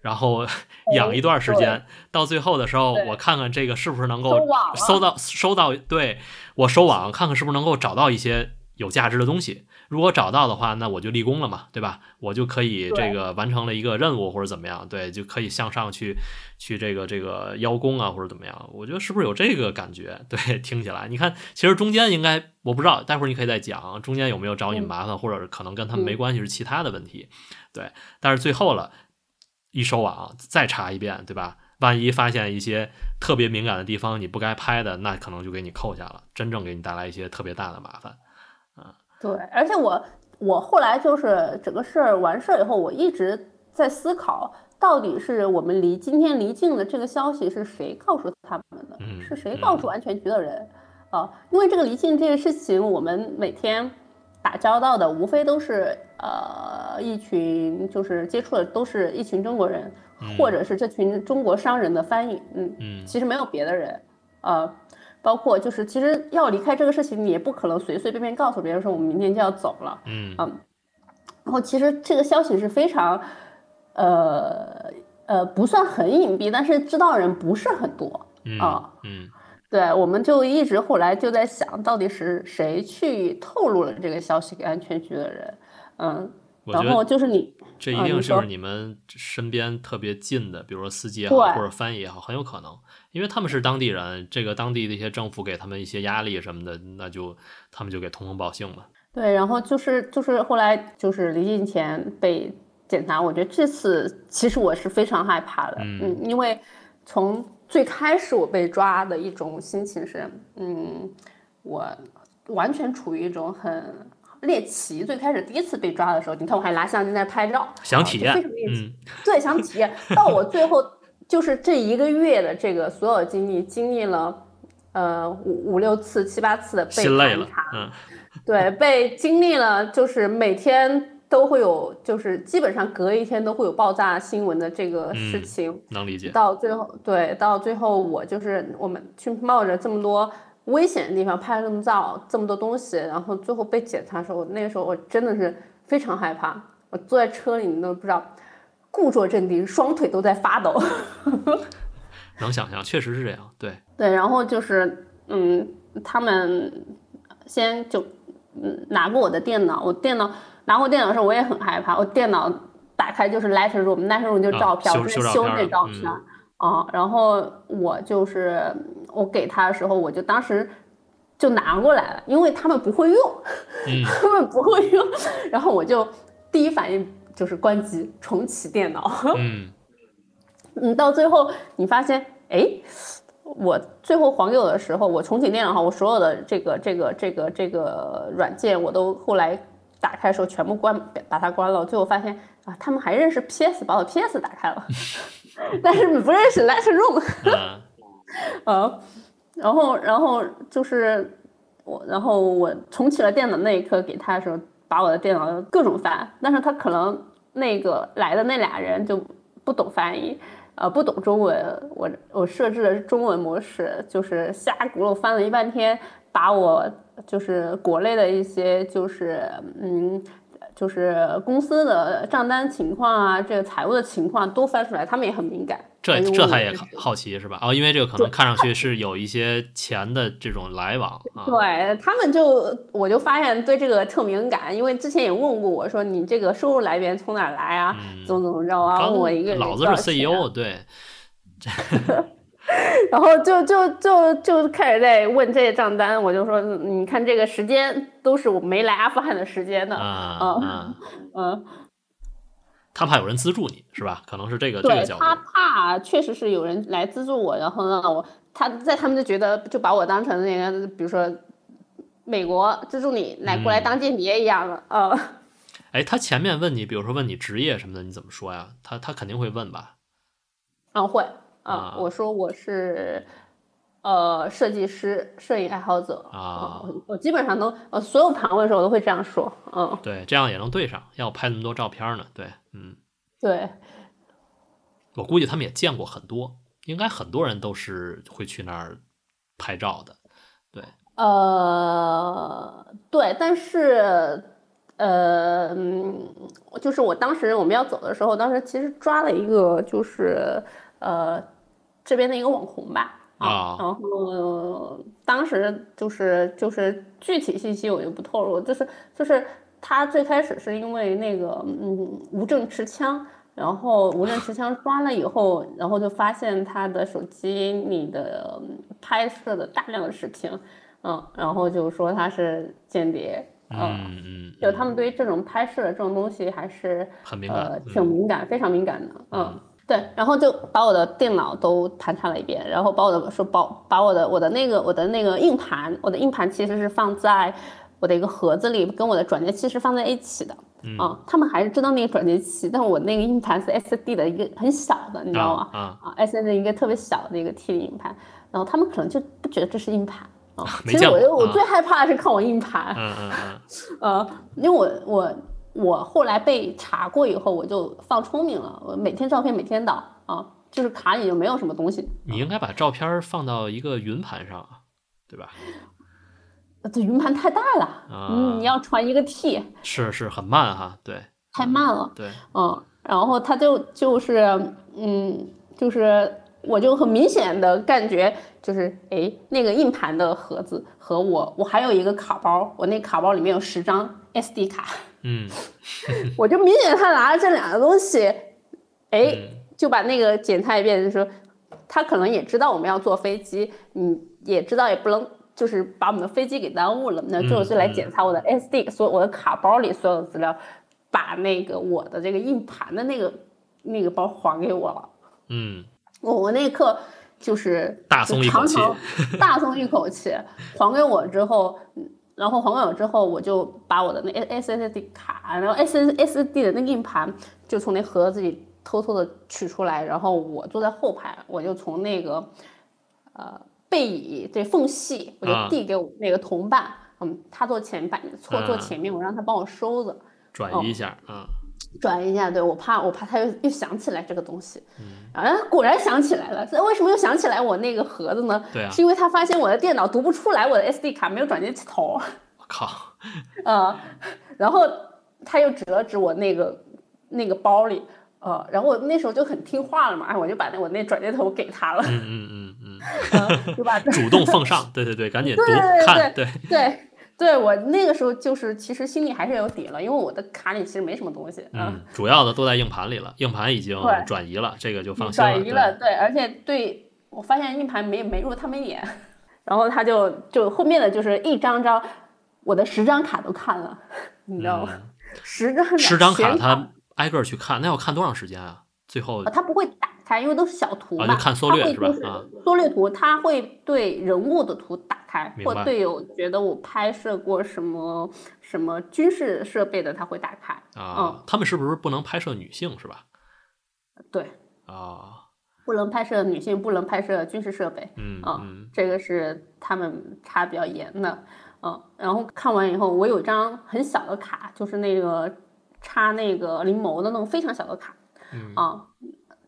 然后养一段时间，到最后的时候我看看这个是不是能够搜到收到，对我收网看看是不是能够找到一些有价值的东西。如果找到的话，那我就立功了嘛，对吧？我就可以这个完成了一个任务或者怎么样，对，就可以向上去去这个这个邀功啊或者怎么样？我觉得是不是有这个感觉？对，听起来，你看，其实中间应该我不知道，待会儿你可以再讲中间有没有找你麻烦，或者是可能跟他们没关系是其他的问题，对。但是最后了，一收网再查一遍，对吧？万一发现一些特别敏感的地方你不该拍的，那可能就给你扣下了，真正给你带来一些特别大的麻烦。对，而且我我后来就是整个事儿完事儿以后，我一直在思考，到底是我们离今天离境的这个消息是谁告诉他们的？是谁告诉安全局的人？啊，因为这个离境这个事情，我们每天打交道的无非都是呃一群，就是接触的都是一群中国人，或者是这群中国商人的翻译，嗯嗯，其实没有别的人，呃。包括就是，其实要离开这个事情，你也不可能随随便便告诉别人说我们明天就要走了。嗯嗯。然后其实这个消息是非常，呃呃，不算很隐蔽，但是知道人不是很多啊。嗯。对，我们就一直后来就在想到底是谁去透露了这个消息给安全局的人。嗯。然后就是你。这一定就是你们身边特别近的，比如说司机也好，或者翻译也好，很有可能。因为他们是当地人，这个当地的一些政府给他们一些压力什么的，那就他们就给通风报信嘛。对，然后就是就是后来就是离境前被检查，我觉得这次其实我是非常害怕的，嗯，因为从最开始我被抓的一种心情是，嗯，我完全处于一种很猎奇，最开始第一次被抓的时候，你看我还拿相机在拍照，想体验，非常猎奇，嗯对，想体验。到我最后就是这一个月的这个所有经历，经历了呃五五六次、七八次的被心累了盘查，，嗯 对，被经历了，就是每天都会有，就是基本上隔一天都会有爆炸新闻的这个事嗯情。能理解，到最后，对，到最后我就是我们去冒着这么多危险的地方拍了这么照，这么多东西，然后最后被检查的时候，那个时候我真的是非常害怕。我坐在车里，你都不知道，故作镇定，双腿都在发抖。能想象，确实是这样，对，对，然后就是，嗯，他们先就嗯拿过我的电脑，我电脑拿过电脑的时候，我也很害怕，我电脑打开就是 Lightroom，Lightroom 就照片，修我是修那照片啊，然后我就是我给他的时候，我就当时就拿过来了，因为他们不会用，嗯。他们不会用，然后我就第一反应就是关机重启电脑，嗯你，到最后你发现，哎，我最后还给我的时候，我重启电脑后，我所有的这个这个这个这个软件，我都后来打开的时候全部关，把它关了。最后发现啊，他们还认识 PS，把我 PS 打开了，但是不认识 Lightroom。嗯呃，然后然后就是我，然后我重启了电脑那一刻给他的时候，把我的电脑各种翻，但是他可能那个来的那俩人就不懂翻译，呃，不懂中文，我我设置的是中文模式，就是瞎轱辘翻了一半天，把我就是国内的一些就是嗯。就是公司的账单情况啊，这个财务的情况都翻出来，他们也很敏感。这这他也好好奇是吧？哦，因为这个可能看上去是有一些钱的这种来往 啊，对他们就，我就发现对这个特敏感，因为之前也问过我说你这个收入来源从哪来啊，嗯怎么怎么着啊？问我一个人老子是 CEO，对，然后就就就就开始在问这些账单，我就说嗯你看这个时间都是我没来阿富汗的时间的，啊嗯啊，嗯，他怕有人资助你是吧？可能是这个这个角度对他怕确实是有人来资助我，然后呢我他在他们就觉得就把我当成那个比如说美国资助你来过来嗯当间谍一样的，呃。哎，他前面问你，比如说问你职业什么的，你怎么说呀？他他肯定会问吧？啊，会啊啊，我说我是呃设计师，摄影爱好者啊我我基本上都呃所有盘问的时候我都会这样说，嗯，对，这样也能对上。要拍那么多照片呢，对，嗯，对，我估计他们也见过很多，应该很多人都是会去那儿拍照的。对呃，对，但是呃，嗯就是我当时我们要走的时候，当时其实抓了一个就是呃这边的一个网红吧。啊然后当时就是就是具体信息我就不透露，就是就是他最开始是因为那个嗯无证持枪，然后无证持枪抓了以后，然后就发现他的手机里的嗯拍摄的大量的视频，嗯，然后就说他是间谍，嗯，嗯嗯，就他们对于这种拍摄的这种东西还是很敏呃感，挺嗯敏感，非常敏感的，嗯。对，然后就把我的电脑都盘查了一遍，然后把我的说把把我的我的那个我的那个硬盘，我的硬盘其实是放在我的一个盒子里，跟我的转接器是放在一起的。嗯啊，他们还是知道那个转接器，但我那个硬盘是 SD 的一个很小的，你知道吗？啊啊，啊，SD 的一个特别小的一个 T 的硬盘，然后他们可能就不觉得这是硬盘啊。没其实我我最害怕的是看我硬盘，嗯嗯嗯，呃，因为我我我后来被查过以后，我就放聪明了，我每天照片每天导啊，就是卡里就没有什么东西。你应该把照片放到一个云盘上啊，对吧？呃这云盘太大了，啊嗯，你要传一个 T，是是很慢哈，对。太慢了。对，嗯，然后他就就是嗯，就是我就很明显的感觉就是哎，那个硬盘的盒子和我我还有一个卡包，我那卡包里面有十张 SD 卡，嗯。我就明显他拿了这两个东西，哎，嗯就把那个检查一遍，就说他可能也知道我们要坐飞机，嗯，也知道也不能就是把我们的飞机给耽误了，那最后就来检查我的 SD，所有我的卡包里所有的资料，把那个我的这个硬盘的那个那个包还给我了。嗯，我我那一刻就是大松一口气 大松一口气，还给我之后，嗯然后还给我之后，我就把我的那 S S D 卡，然后 S S S D 的那个硬盘就从那盒子里偷偷的取出来，然后我坐在后排，我就从那个呃背椅这缝隙，我就递给我那个同伴，嗯，他坐前排，坐坐前面，我让他帮我收着，转移一下，嗯。转移一下，对我怕我怕他又又想起来这个东西，然后果然想起来了。那为什么又想起来我那个盒子呢？对啊，是因为他发现我的电脑读不出来我的 SD 卡，没有转接头。我靠！呃，然后他又指了指我那个那个包里，呃，然后我那时候就很听话了嘛，哎，我就把那我那转接头给他了。嗯嗯嗯嗯，就把主动奉上，对对对，赶紧读看，对对。对我那个时候就是其实心里还是有底了，因为我的卡里其实没什么东西，嗯，主要的都在硬盘里了，硬盘已经转移了，这个就放心了。转移了，对，而且对我发现硬盘没没入他们眼，然后他就就后面的就是一张张，我的十张卡都看了，你知道吗？十张十张卡他挨个去看，那要看多长时间啊？最后他不会打开，因为都是小图嘛，就看缩略是吧？啊，缩略图他会对人物的图打开。或队友觉得我拍摄过什么什么军事设备的，他会打开啊。他们是不是不能拍摄女性是吧？对啊，不能拍摄女性，不能拍摄军事设备。嗯嗯，这个是他们查比较严的。嗯，然后看完以后，我有一张很小的卡，就是那个插那个临摹的那种非常小的卡。嗯啊，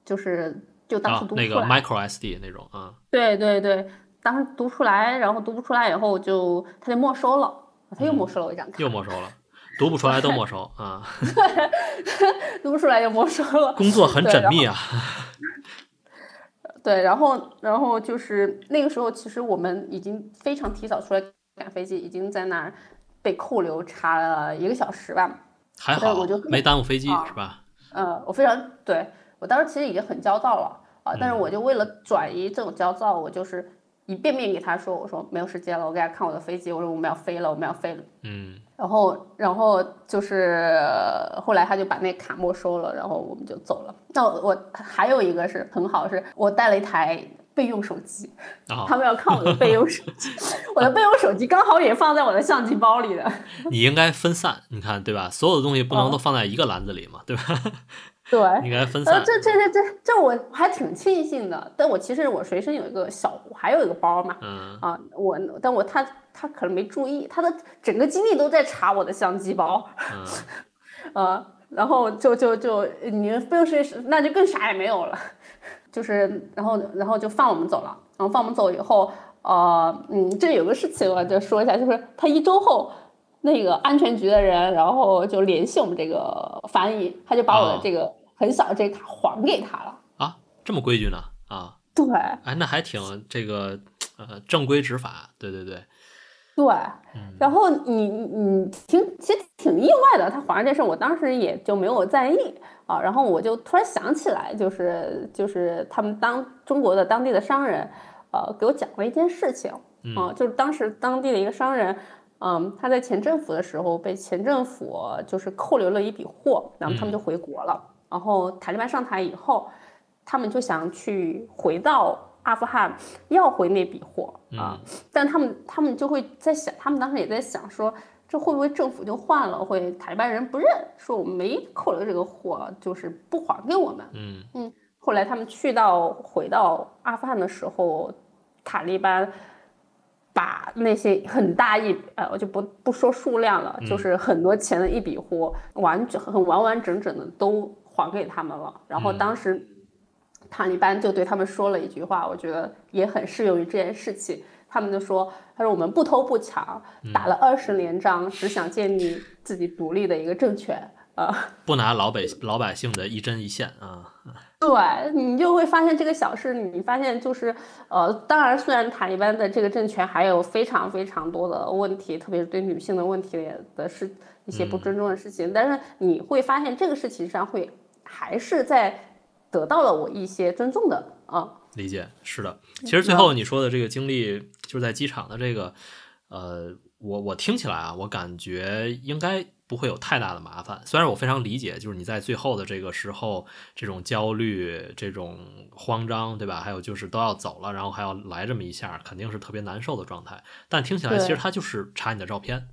就是就当时读那个 micro SD 那种啊。对对对。当时读出来，然后读不出来以后就他就没收了，他又没收了我一张卡，又没收了，读不出来都没收啊 读不出来就没收了，工作很缜密啊。对，然后然后就是那个时候，其实我们已经非常提早出来赶飞机，已经在那儿被扣留查了一个小时吧，还好，我就没耽误飞机是吧？嗯，我非常对我当时其实已经很焦躁了啊，但是我就为了转移这种焦躁，我就是。一遍遍给他说，我说没有时间了，我给他看我的飞机，我说我们要飞了，我们要飞了。嗯，然后，然后就是后来他就把那卡没收了，然后我们就走了。那我还有一个是很好，是我带了一台备用手机，他们要看我的备用手机，我的备用手机刚好也放在我的相机包里的。你应该分散，你看对吧？所有的东西不能都放在一个篮子里嘛，对吧？对，应该分散。这这这这这我还挺庆幸的。但我其实我随身有一个小，还有一个包嘛。嗯啊，我但我他他可能没注意，他的整个精力都在查我的相机包。嗯，呃，然后就就就你不用是那就更啥也没有了。就是然后然后就放我们走了。然后放我们走以后，呃嗯，这有个事情我就说一下，就是他一周后。那个安全局的人，然后就联系我们这个翻译，他就把我的这个很小的这卡还给他了啊，这么规矩呢啊？对，哎，那还挺这个呃正规执法，对对对，对。然后你你挺其实挺意外的，他还这事，我当时也就没有在意啊。然后我就突然想起来，就是就是他们当中国的当地的商人，呃，给我讲了一件事情啊，就是当时当地的一个商人。嗯，他在前政府的时候被前政府就是扣留了一笔货，然后他们就回国了。然后塔利班上台以后，他们就想去回到阿富汗要回那笔货啊，但他们他们就会在想，他们当时也在想说，这会不会政府就换了，会塔利班人不认，说我们没扣留这个货，就是不还给我们。嗯嗯，后来他们去到回到阿富汗的时候，塔利班。把那些很大一呃，我就不不说数量了，就是很多钱的一笔货，完整很完完整整的都还给他们了。然后当时塔利班就对他们说了一句话，我觉得也很适用于这件事情。他们就说：“他说我们不偷不抢，打了二十年仗，只想建立自己独立的一个政权啊，不拿老百老百姓的一针一线啊。”对你就会发现这个小事，你发现就是，呃，当然，虽然塔利班的这个政权还有非常非常多的问题，特别是对女性的问题的是一些不尊重的事情，但是你会发现这个事情上会还是在得到了我一些尊重的啊。理解是的，其实最后你说的这个经历，就是在机场的这个，呃，我我听起来啊，我感觉应该不会有太大的麻烦。虽然我非常理解，就是你在最后的这个时候，这种焦虑、这种慌张，对吧？还有就是都要走了，然后还要来这么一下，肯定是特别难受的状态。但听起来，其实他就是查你的照片，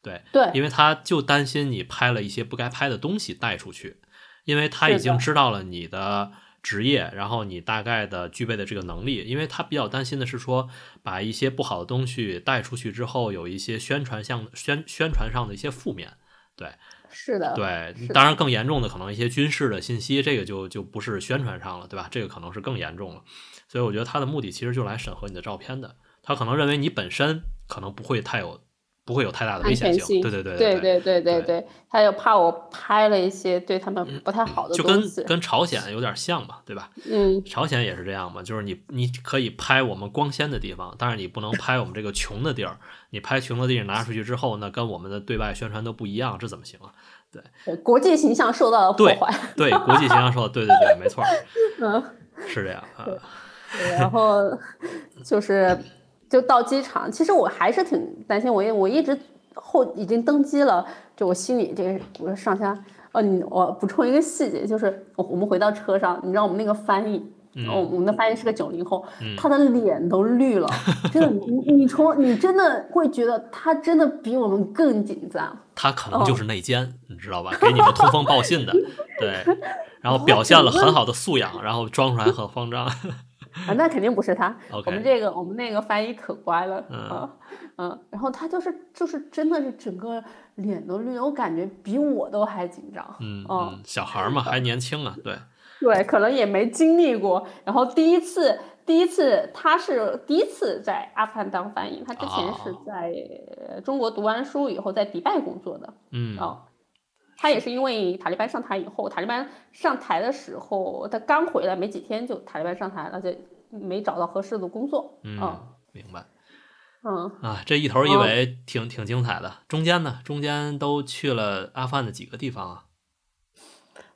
对对，因为他就担心你拍了一些不该拍的东西带出去，因为他已经知道了你的。职业，然后你大概的具备的这个能力，因为他比较担心的是说，把一些不好的东西带出去之后，有一些宣传上宣宣传上的一些负面，对，是的，对，当然更严重的可能一些军事的信息，这个就就不是宣传上了，对吧？这个可能是更严重了，所以我觉得他的目的其实就来审核你的照片的，他可能认为你本身可能不会太有。不会有太大的危险性，对对对对对对对对，他又怕我拍了一些对他们不太好的东西，就跟跟朝鲜有点像嘛，对吧？嗯，朝鲜也是这样嘛，就是你你可以拍我们光鲜的地方，但是你不能拍我们这个穷的地儿。你拍穷的地儿拿出去之后，那跟我们的对外宣传都不一样，这怎么行啊？对，国际形象受到了破坏。对，国际形象受到，对对对，没错，嗯，是这样啊。然后就是。就到机场，其实我还是挺担心。我我一直后已经登机了，就我心里这个我上下。哦，你我补充一个细节，就是我我们回到车上，你知道我们那个翻译，哦，我们的翻译是个九零后，他的脸都绿了。真的，你你从你真的会觉得他真的比我们更紧张。他可能就是内奸，你知道吧？给你们通风报信的，对。然后表现了很好的素养，然后装出来很慌张。啊，那肯定不是他。我们这个，我们那个翻译可乖了啊，嗯，然后他就是就是真的是整个脸都绿了，我感觉比我都还紧张。嗯嗯，小孩嘛，还年轻啊，对 对，可能也没经历过。然后第一次，第一次他是第一次在阿富汗当翻译，他之前是在中国读完书以后在迪拜工作的。嗯哦，他也是因为塔利班上台以后，塔利班上台的时候，他刚回来没几天就塔利班上台了，就。没找到合适的工作，嗯，明白，嗯啊，这一头一尾挺挺精彩的。中间呢，中间都去了阿富汗的几个地方啊？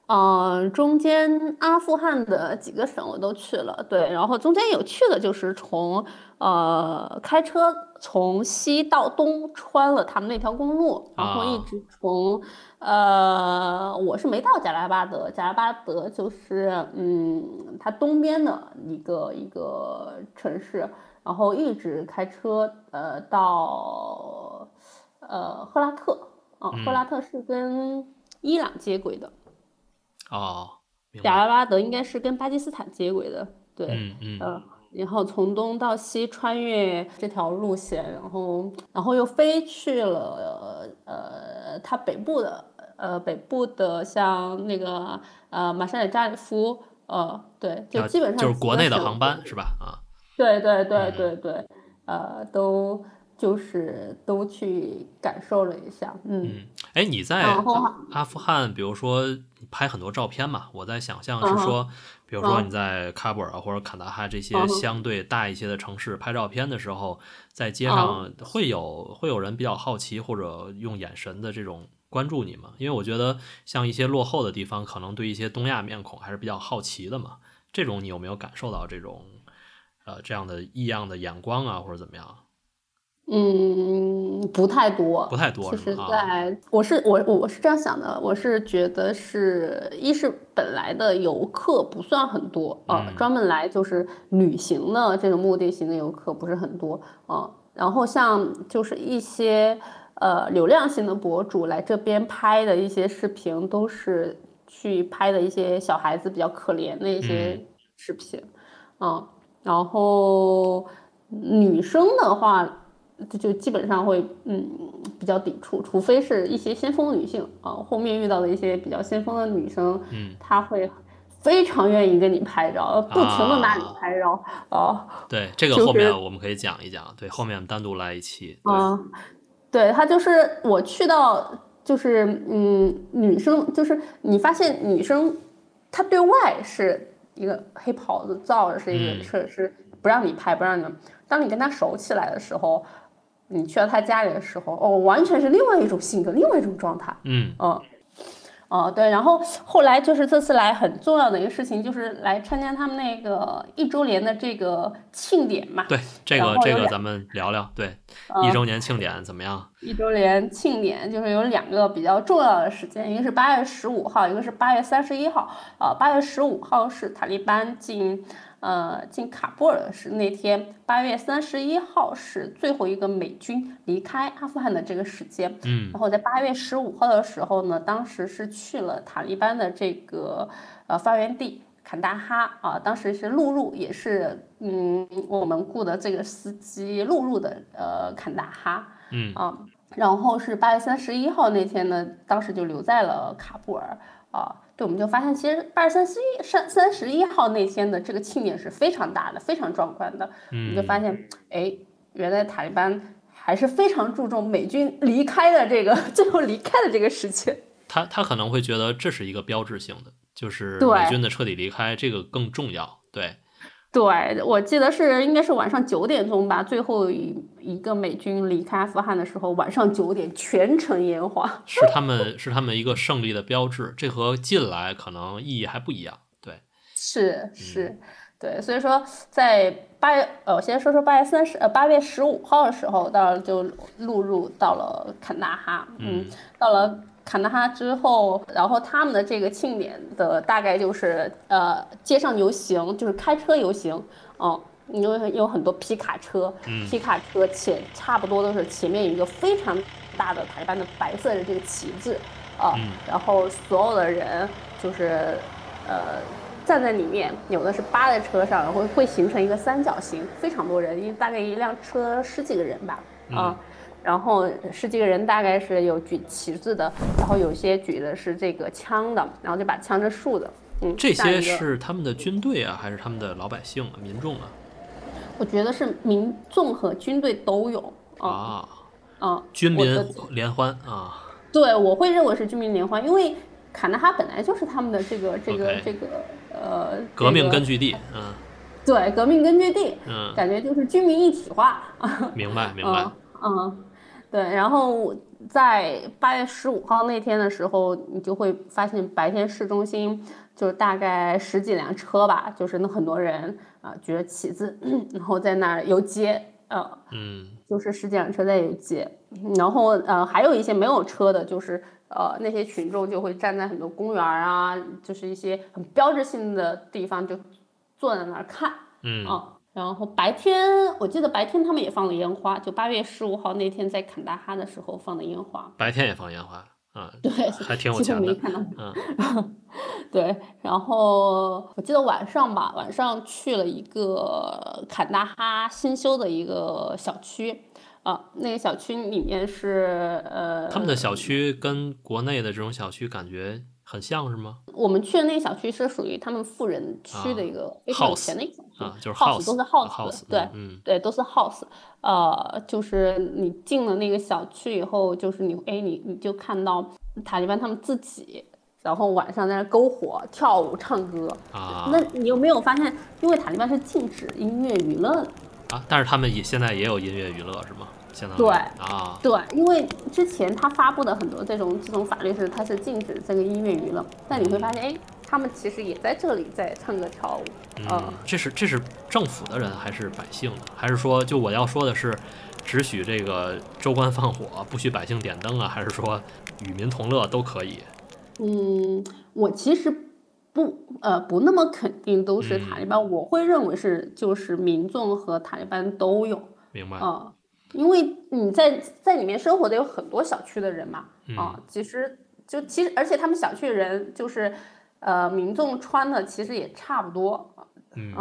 嗯，中间阿富汗的几个省我都去了，对，然后中间有去的就是从呃开车从西到东穿了他们那条公路，然后一直从。呃，我是没到贾拉巴德，贾拉巴德就是嗯，它东边的一个一个城市，然后一直开车呃到呃赫拉特啊，赫拉特是跟伊朗接轨的哦，贾拉巴德应该是跟巴基斯坦接轨的，对，嗯。嗯，然后从东到西穿越这条路线，然后然后又飞去了呃它北部的。呃，北部的像那个呃马沙里扎里夫，呃，对，就基本上就是国内的航班是吧？啊，对对对对对，呃，都就是都去感受了一下，嗯，哎，你在阿富汗，比如说拍很多照片嘛，我在想象是说，比如说你在喀布尔或者坎大哈这些相对大一些的城市拍照片的时候，在街上会有会有人比较好奇或者用眼神的这种。关注你吗？因为我觉得像一些落后的地方，可能对一些东亚面孔还是比较好奇的嘛。这种你有没有感受到这种呃这样的异样的眼光啊，或者怎么样？嗯，不太多，不太多。其实，在我是我我是这样想的，我是觉得是一是本来的游客不算很多啊，专门来就是旅行的这种目的型的游客不是很多啊。然后像就是一些。呃，流量型的博主来这边拍的一些视频，都是去拍的一些小孩子比较可怜的一些视频，嗯，然后女生的话，就基本上会嗯比较抵触，除非是一些先锋女性啊，后面遇到的一些比较先锋的女生，嗯，她会非常愿意跟你拍照，不停的拿你拍照，啊，对，这个后面我们可以讲一讲，对，后面单独来一期，啊。对他就是我去到就是嗯女生就是你发现女生她对外是一个黑袍子罩着是一个是是不让你拍不让你，当你跟她熟起来的时候，你去到他家里的时候哦完全是另外一种性格另外一种状态嗯嗯哦对然后后来就是这次来很重要的一个事情就是来参加他们那个一周年的这个庆典嘛对这个这个咱们聊聊对。一周年庆典怎么样？一周年庆典就是有两个比较重要的时间，一个是八月十五号，一个是八月三十一号。啊，八月十五号是塔利班进。呃，进喀布尔是那天，八月三十一号是最后一个美军离开阿富汗的这个时间。嗯，然后在八月十五号的时候呢，当时是去了塔利班的这个呃发源地坎大哈啊，当时是陆路，也是嗯我们雇的这个司机陆路的呃坎大哈。嗯啊，然后是八月三十一号那天呢，当时就留在了喀布尔啊。对，我们就发现，其实八月三十一、三三十一号那天的这个庆典是非常大的，非常壮观的。我们就发现，哎，原来塔利班还是非常注重美军离开的这个最后离开的这个时间。他他可能会觉得这是一个标志性的，就是美军的彻底离开，这个更重要。对。对，我记得是应该是晚上九点钟吧，最后一一个美军离开阿富汗的时候，晚上九点全程烟花，是他们是他们一个胜利的标志。这和进来可能意义还不一样。对，是是，对，所以说在八月，呃，我先说说八月三十，呃，八月十五号的时候，到就录入到了坎大哈，嗯，到了。坎大哈之后，然后他们的这个庆典的大概就是呃街上游行，就是开车游行，嗯，有有很多皮卡车，皮卡车且差不多都是前面有一个非常大的台湾的白色的这个旗帜，啊，然后所有的人就是呃站在里面，有的是扒在车上，然后会形成一个三角形，非常多人，因为大概一辆车十几个人吧，啊。然后十几个人大概是有举旗子的，然后有些举的是这个枪的，然后就把枪是竖的。嗯，这些是他们的军队啊，还是他们的老百姓啊、民众啊？我觉得是民众和军队都有啊。啊，军民联欢啊。对，我会认为是军民联欢，因为卡纳哈本来就是他们的这个这个这个呃革命根据地。嗯，对，革命根据地。嗯，感觉就是军民一体化。明白，明白。嗯。对，然后在八月十五号那天的时候，你就会发现白天市中心就是大概十几辆车吧，就是那很多人啊举着旗子，然后在那儿游街，呃，嗯，就是十几辆车在游街，然后呃还有一些没有车的，就是呃那些群众就会站在很多公园啊，就是一些很标志性的地方就坐在那儿看，嗯。啊。然后白天，我记得白天他们也放了烟花，就八月十五号那天在坎大哈的时候放的烟花。白天也放烟花啊？对，还挺有钱的。嗯，对。然后我记得晚上吧，晚上去了一个坎大哈新修的一个小区啊，那个小区里面是呃，他们的小区跟国内的这种小区感觉。很像是吗？我们去的那个小区是属于他们富人区的一个非常有钱的一个小区，啊，就是 house 都是 house，对，嗯，对，都是 house。呃，就是你进了那个小区以后，就是你，哎，你你就看到塔利班他们自己，然后晚上在那篝火、跳舞、唱歌啊。那你有没有发现，因为塔利班是禁止音乐娱乐的啊？但是他们也现在也有音乐娱乐是吗？对啊，对，因为之前他发布的很多这种这种法律是，它是禁止这个音乐娱乐。但你会发现，哎，他们其实也在这里在唱歌跳舞。嗯，这是这是政府的人还是百姓呢？还是说，就我要说的是，只许这个州官放火，不许百姓点灯啊？还是说与民同乐都可以？嗯，我其实不呃不那么肯定都是塔利班，我会认为是就是民众和塔利班都有。明白啊。因为你在在里面生活的有很多小区的人嘛，啊，其实就其实而且他们小区的人就是，呃，民众穿的其实也差不多，嗯，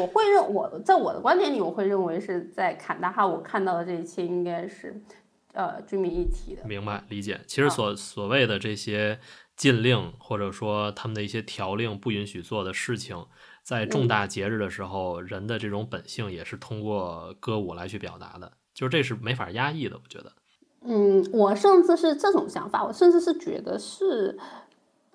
我会认我在我的观点里，我会认为是在坎大哈我看到的这一切应该是，呃，居民一体的。明白理解，其实所所谓的这些禁令或者说他们的一些条令不允许做的事情，在重大节日的时候，人的这种本性也是通过歌舞来去表达的。就是这是没法压抑的，我觉得。嗯，我甚至是这种想法，我甚至是觉得是，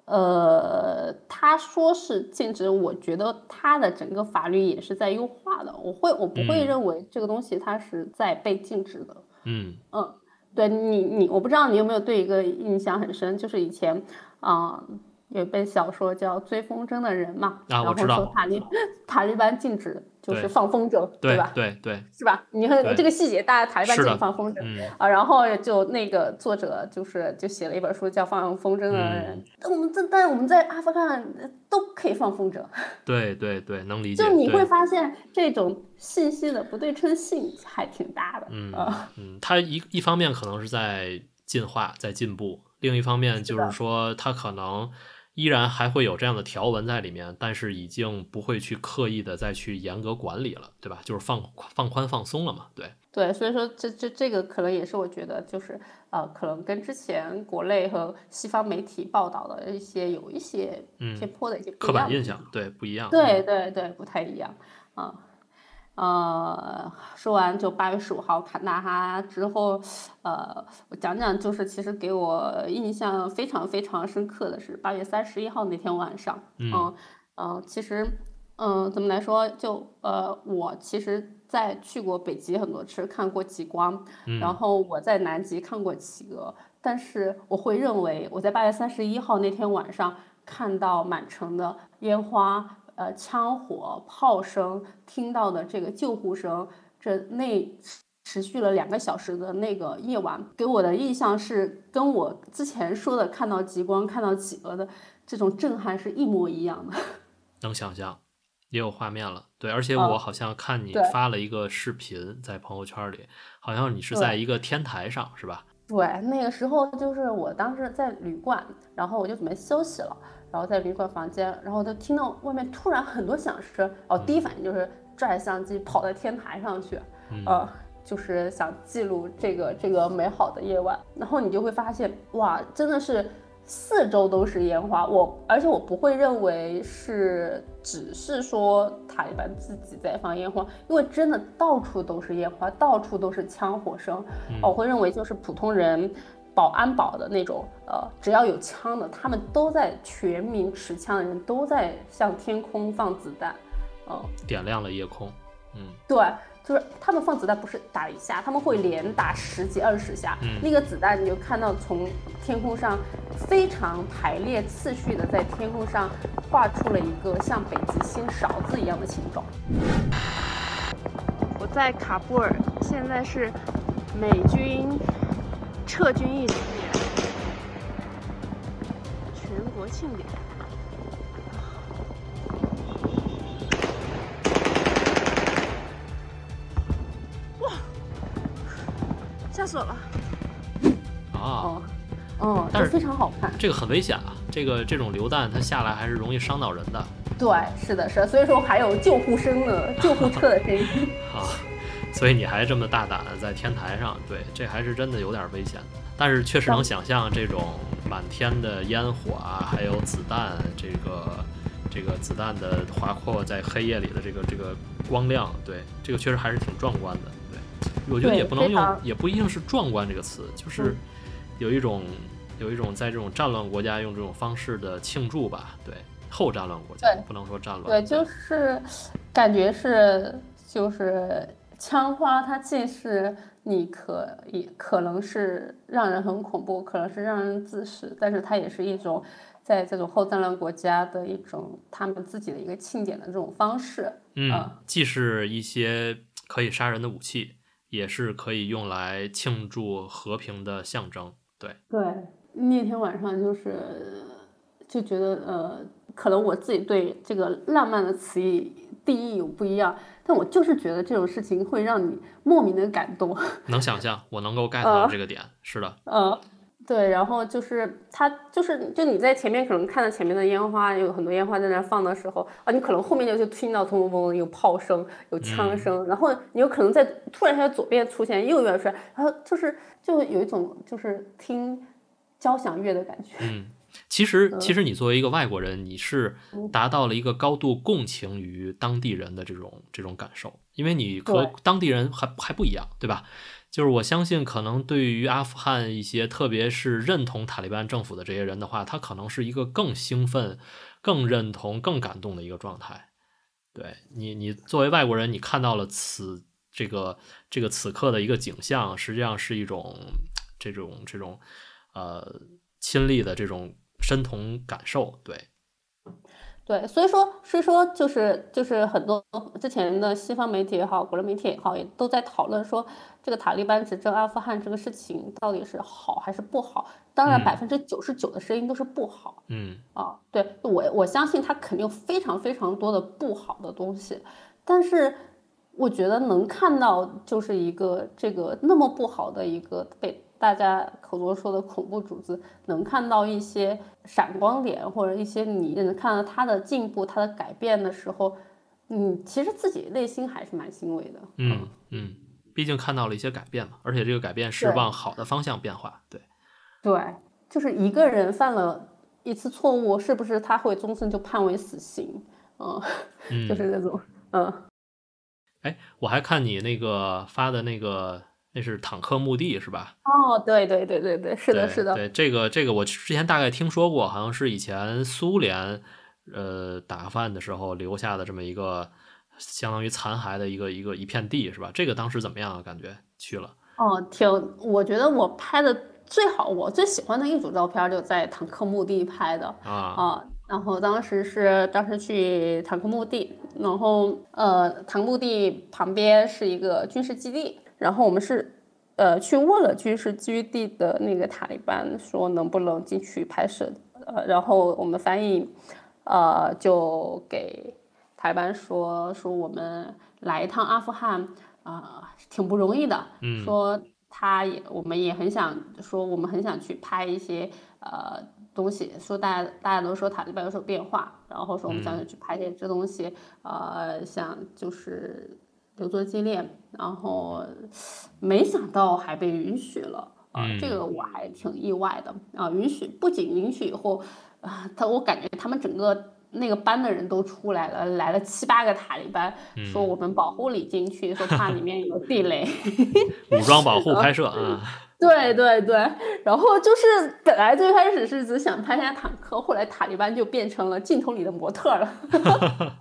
呃，他说是禁止，我觉得他的整个法律也是在优化的。我会，我不会认为这个东西它是在被禁止的。嗯嗯，对你，你我不知道你有没有对一个印象很深，就是以前啊，有一本小说叫《追风筝的人》嘛，啊，我知道。塔利塔利班禁止就是放风筝，对吧？对对，是吧？你看这个细节，大家塔利班禁止放风筝啊，然后就那个作者就是就写了一本书叫《放风筝的人》。我们这但我们在阿富汗都可以放风筝。对对对，能理解。就你会发现这种信息的不对称性还挺大的。嗯嗯，它一一方面可能是在进化，在进步；另一方面就是说它可能。依然还会有这样的条文在里面，但是已经不会去刻意的再去严格管理了，对吧？就是放放宽放松了嘛，对。对，所以说这这这个可能也是我觉得就是呃，可能跟之前国内和西方媒体报道的一些有一些偏颇的一些刻板印象，对，不一样。对对对，不太一样啊。呃，说完就八月十五号坎大哈之后，呃，我讲讲就是其实给我印象非常非常深刻的是八月三十一号那天晚上，嗯嗯，其实嗯怎么来说，就呃我其实在去过北极很多次，看过极光，然后我在南极看过企鹅，但是我会认为我在八月三十一号那天晚上看到满城的烟花。呃，枪火、炮声，听到的这个救护声，这那持续了两个小时的那个夜晚，给我的印象是跟我之前说的看到极光、看到企鹅的这种震撼是一模一样的。能想象，也有画面了。对，而且我好像看你发了一个视频在朋友圈里，好像你是在一个天台上，是吧？对，那个时候就是我当时在旅馆，然后我就准备休息了。然后在旅馆房间，然后就听到外面突然很多响声，哦，第一反应就是拽相机跑到天台上去，呃，就是想记录这个这个美好的夜晚。然后你就会发现，哇，真的是四周都是烟花。我而且我不会认为是只是说塔利班自己在放烟花，因为真的到处都是烟花，到处都是枪火声。我会认为就是普通人。保安保的那种，呃，只要有枪的，他们都在全民持枪的人都在向天空放子弹，嗯，点亮了夜空，嗯，对，就是他们放子弹不是打一下，他们会连打十几二十下，那个子弹你就看到从天空上非常排列次序的在天空上画出了一个像北极星勺子一样的形状。我在喀布尔，现在是美军。撤军一周年，全国庆典，吓死我了！啊，哦，但是非常好看。这个很危险啊，这个这种榴弹它下来还是容易伤到人的。对，是的，是的，所以说还有救护声呢，救护车的声音。啊。所以你还这么大胆的在天台上，对，这还是真的有点危险的。但是确实能想象这种满天的烟火啊，还有子弹，这个这个子弹的划破在黑夜里的这个这个光亮，对，这个确实还是挺壮观的。对，我觉得也不能用，也不一定是壮观这个词，就是有一种有一种在这种战乱国家用这种方式的庆祝吧。对，后战乱国家不能说战乱。对，就是感觉是就是。枪花它既是你可以可能是让人很恐怖，可能是让人自食，但是它也是一种在这种后战乱国家的一种他们自己的一个庆典的这种方式。嗯，既是一些可以杀人的武器，也是可以用来庆祝和平的象征。对对，那天晚上就是就觉得呃，可能我自己对这个浪漫的词义定义有不一样。但我就是觉得这种事情会让你莫名的感动，能想象，我能够 get 到这个点，是的，嗯，对，然后就是他就是就你在前面可能看到前面的烟花，有很多烟花在那放的时候啊，你可能后面就就听到砰砰砰有炮声，有枪声，然后你有可能在突然间左边出现，右边出来，然后就是就有一种就是听交响乐的感觉，嗯。其实，其实你作为一个外国人，你是达到了一个高度共情于当地人的这种这种感受，因为你和当地人还还不一样，对吧？就是我相信，可能对于阿富汗一些，特别是认同塔利班政府的这些人的话，他可能是一个更兴奋、更认同、更感动的一个状态。对你，你作为外国人，你看到了此这个这个此刻的一个景象，实际上是一种这种这种呃亲历的这种。身同感受。对，对，所以说，所以说，就是就是很多之前的西方媒体也好，国内媒体也好，也都在讨论说，这个塔利班执政阿富汗这个事情到底是好还是不好？当然，百分之九十九的声音都是不好。嗯啊，对我我相信他肯定非常非常多的不好的东西，但是我觉得能看到就是一个这个那么不好的一个被。大家口中说的恐怖主子，能看到一些闪光点，或者一些你能看到他的进步、他的改变的时候，你，其实自己内心还是蛮欣慰的。嗯嗯，毕竟看到了一些改变嘛，而且这个改变是往好的方向变化。对对，就是一个人犯了一次错误，是不是他会终身就判为死刑？嗯，就是那种嗯。哎，我还看你那个发的那个。那是坦克墓地是吧？哦，对对对对对，是的，是的。对这个这个，我之前大概听说过，好像是以前苏联呃打饭的时候留下的这么一个相当于残骸的一个一个一片地是吧？这个当时怎么样啊？感觉去了？哦，挺，我觉得我拍的最好，我最喜欢的一组照片就在坦克墓地拍的啊啊。然后当时是当时去坦克墓地，然后呃，坦克墓地旁边是一个军事基地。然后我们是，呃，去问了军事基地的那个塔利班，说能不能进去拍摄，呃，然后我们翻译，呃，就给塔利班说说我们来一趟阿富汗啊，挺不容易的，说他也我们也很想说我们很想去拍一些呃东西，说大家大家都说塔利班有所变化，然后说我们想去拍点这东西，呃，想就是。留作纪念，然后没想到还被允许了啊！这个我还挺意外的啊！允许不仅允许以后啊，他我感觉他们整个那个班的人都出来了，来了七八个塔利班，说我们保护你进去，说怕里面有地雷，武装保护拍摄啊。对对对，然后就是本来最开始是只想拍下坦克，后来塔利班就变成了镜头里的模特了。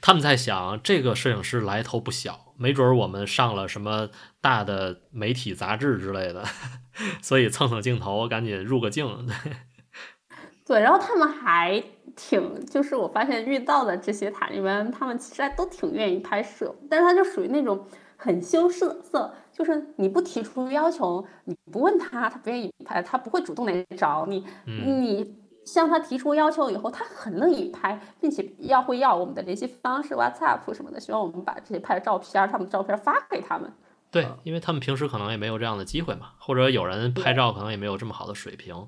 他们在想，这个摄影师来头不小，没准我们上了什么大的媒体杂志之类的，所以蹭蹭镜头，赶紧入个镜。对，对，然后他们还挺，就是我发现遇到的这些塔利班，他们其实还都挺愿意拍摄，但是他就属于那种很羞涩涩。就是你不提出要求，你不问他，他不愿意拍，他不会主动来找你。你向他提出要求以后，他很乐意拍，并且要会要我们的联系方式、WhatsApp 什么的，希望我们把这些拍的照片、他们的照片发给他们。对，因为他们平时可能也没有这样的机会嘛，或者有人拍照可能也没有这么好的水平。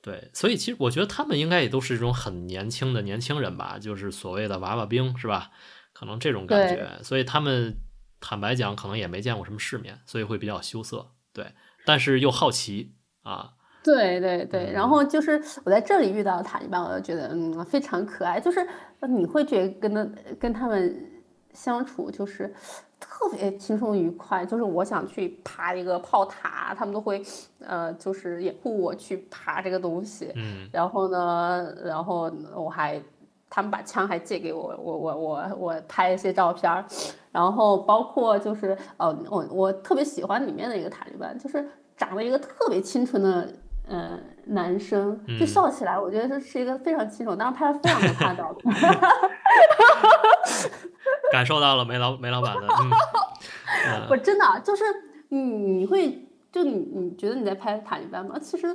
对，所以其实我觉得他们应该也都是一种很年轻的年轻人吧，就是所谓的娃娃兵，是吧？可能这种感觉，所以他们。坦白讲，可能也没见过什么世面，所以会比较羞涩，对，但是又好奇啊。对对对，然后就是我在这里遇到塔利班，我就觉得嗯非常可爱，就是你会觉得跟他跟他们相处就是特别轻松愉快，就是我想去爬一个炮塔，他们都会呃就是掩护我去爬这个东西，嗯，然后呢，然后我还。他们把枪还借给我，我我我我拍一些照片儿，然后包括就是呃我我特别喜欢里面的一个塔利班，就是长了一个特别清纯的呃男生，就笑起来，我觉得是是一个非常清纯，当时拍了非常的照片，感受到了梅老梅老板的，嗯，我真的就是你你会就你你觉得你在拍塔利班吗？其实。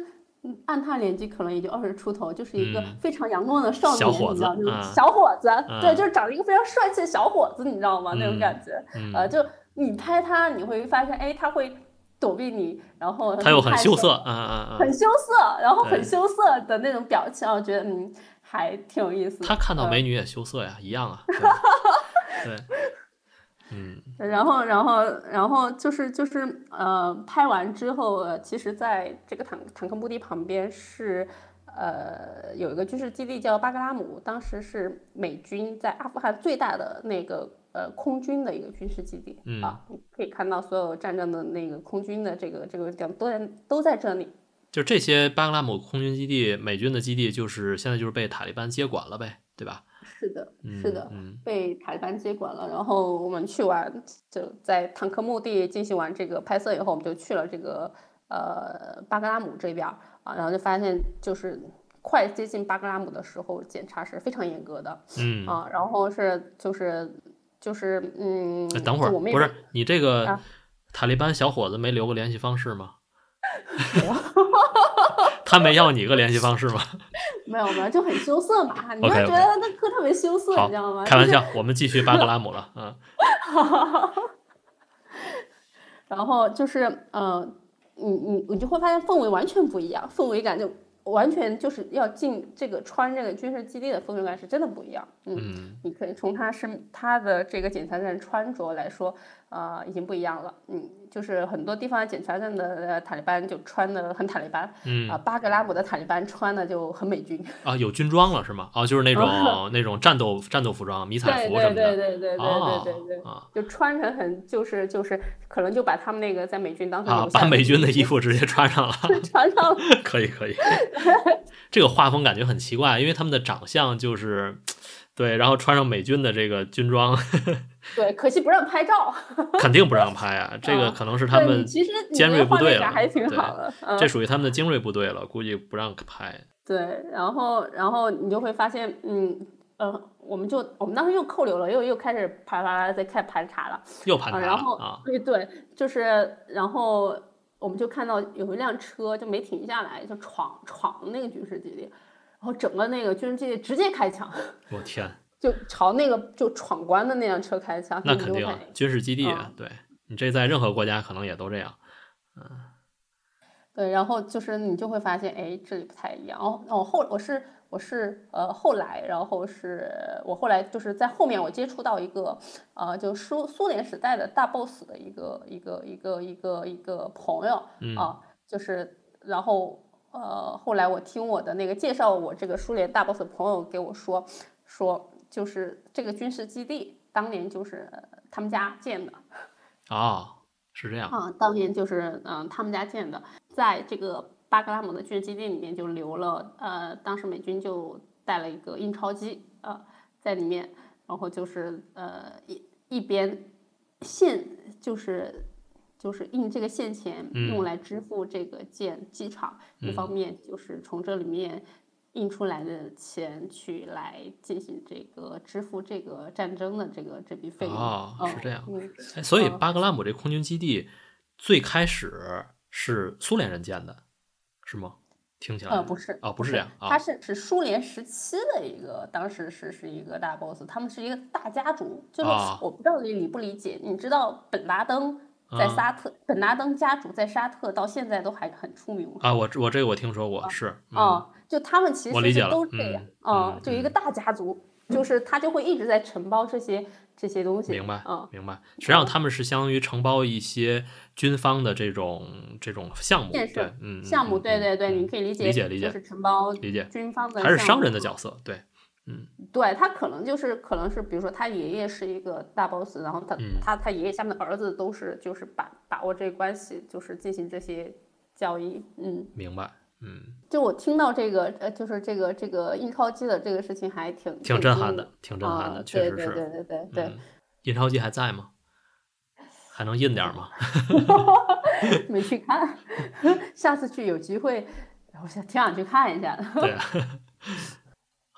按他年纪可能也就二十出头，就是一个非常阳光的少年，你知道吗？小伙子，对，就是长了一个非常帅气的小伙子，你知道吗？那种感觉，呃，就你拍他，你会发现，哎，他会躲避你，然后他又很羞涩，嗯嗯嗯，很羞涩，然后很羞涩的那种表情，我觉得嗯，还挺有意思。他看到美女也羞涩呀，一样啊，对。嗯，然后，然后，然后就是就是，呃，拍完之后，呃其实在这个坦坦克墓地旁边是，呃，有一个军事基地叫巴格拉姆，当时是美军在阿富汗最大的那个呃空军的一个军事基地啊，可以看到所有战争的那个空军的这个这个地方都在都在这里。就这些巴格拉姆空军基地，美军的基地，就是现在就是被塔利班接管了呗，对吧？是的，是的，被塔利班接管了。然后我们去完，就在坦克墓地进行完这个拍摄以后，我们就去了这个呃巴格拉姆这边。啊，然后就发现就是快接近巴格拉姆的时候，检查是非常严格的，嗯，啊，然后是就是就是嗯，哎等会儿我们也不是你这个啊塔利班小伙子没留个联系方式吗？他没要你个联系方式吗？没 有没有，就很羞涩嘛，你就觉得那课特别羞涩，好你知道吗？开玩笑，我们继续巴格拉姆了。嗯，然后就是呃，你你你就会发现氛围完全不一样，氛围感就完全就是要进这个穿这个军事基地的氛围感是真的不一样。嗯，嗯你可以从他身他的这个检查站穿着来说，呃，已经不一样了。嗯，就是很多地方检查站的呃塔利班就穿的很塔利班，嗯啊、巴格拉姆的塔利班穿的就很美军。啊，有军装了是吗？哦，就是那种 那种战斗战斗服装、迷彩服什么的。对对对对对对对对。啊就穿成很就是就是可能就把他们那个在美军当成啊把美军的衣服直接穿上了。穿上了。可以可以，这个画风感觉很奇怪，因为他们的长相就是，对，然后穿上美军的这个军装，对，可惜不让拍照。肯定不让拍啊。这个啊可能是他们其实你尖锐部队了，还挺好的。嗯这属于他们的精锐部队了，估计不让拍。对，然后然后你就会发现，嗯呃，我们就我们当时又扣留了，又又开始啪啪啪在开始盘查了啊，又盘查然后啊，对对，就是然后我们就看到有一辆车就没停下来，就闯闯那个军事基地，然后整个那个军事基地直接开枪，我天，就朝那个就闯关的那辆车开枪，那肯定军事基地啊嗯，对你这在任何国家可能也都这样。嗯对，然后就是你就会发现，哎，这里不太一样。哦，哦，后我是我是呃后来，然后是我后来就是在后面我接触到一个呃，就苏苏联时代的大 boss 的一个一个一个一个一个朋友嗯啊，就是然后呃后来我听我的那个介绍我这个苏联大 boss 的朋友给我说说，就是这个军事基地当年就是他们家建的。哦，是这样。啊，当年就是嗯、他们家建的，在这个巴格拉姆的军事基地里面就留了，呃，当时美军就带了一个印钞机啊、呃在里面，然后就是呃一一边现就是就是印这个现钱用嗯来支付这个建机场，一方嗯面就是从这里面。印出来的钱去来进行这个支付这个战争的这个这笔费用哦是这样嗯哎，所以嗯巴格拉姆这空军基地最开始是苏联人建的，是吗？听起来呃，不是，哦，不是这样啊它是是苏联时期的一个，当时是是一个大 boss，他们是一个大家族，就是啊我不知道你理不理解，你知道本拉登在啊沙特，本拉登家族在沙特到现在都还很出名？啊，我我这个我听说过，是嗯啊，就他们其实都这样嗯啊，嗯就一个大家族，就是他就会一直在承包这些这些东西，明白嗯，明白。实际上他们是相当于承包一些军方的这种这种项目，建设对，嗯，嗯项目，嗯对对对，嗯你可以理解，理解理解就是承包理解军方的，还是商人的角色，对，对他可能就是可能是，比如说他爷爷是一个大 boss，然后他、嗯他他爷爷下面的儿子都是就是把把握这个关系，就是进行这些交易。嗯，明白，嗯，就我听到这个呃，就是这个这个印钞机的这个事情还挺挺震撼的，挺震撼啊的，确实是。对对对对对对，嗯印钞机还在吗？还能印点吗？没去看，下次去有机会，我想挺想去看一下的。对啊。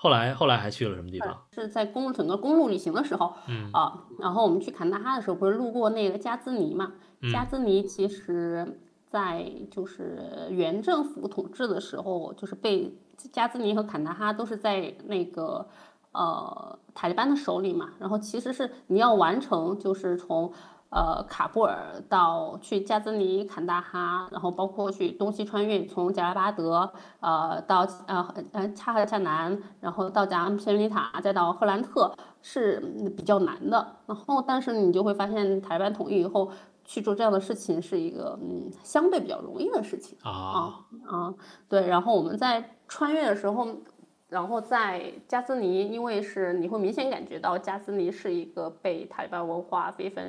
后来后来还去了什么地方？是在公路整个公路旅行的时候，嗯啊，然后我们去坎大哈的时候，不是路过那个加兹尼嘛？嗯加兹尼其实，在就是原政府统治的时候，就是被加兹尼和坎大哈都是在那个呃塔利班的手里嘛。然后其实是你要完成，就是从呃喀布尔到去加兹尼、坎大哈，然后包括去东西穿越，从贾拉巴德呃到呃呃恰赫恰南，然后到贾安片尼塔，再到赫兰特是比较难的。然后但是你就会发现，塔利班统一以后。去做这样的事情是一个嗯相对比较容易的事情啊，啊，对。然后我们在穿越的时候，然后在加兹尼，因为是你会明显感觉到加兹尼是一个被塔利班文化非常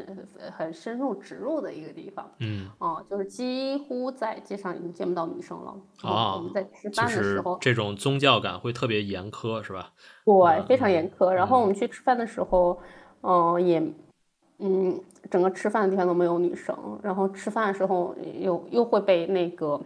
很深入植入的一个地方，嗯，啊，就是几乎在街上已经见不到女生了。啊我们在吃饭的时候，这种宗教感会特别严苛，是吧？对，嗯非常严苛。然后嗯我们去吃饭的时候，嗯、也嗯，整个吃饭的地方都没有女生，然后吃饭的时候又又会被那个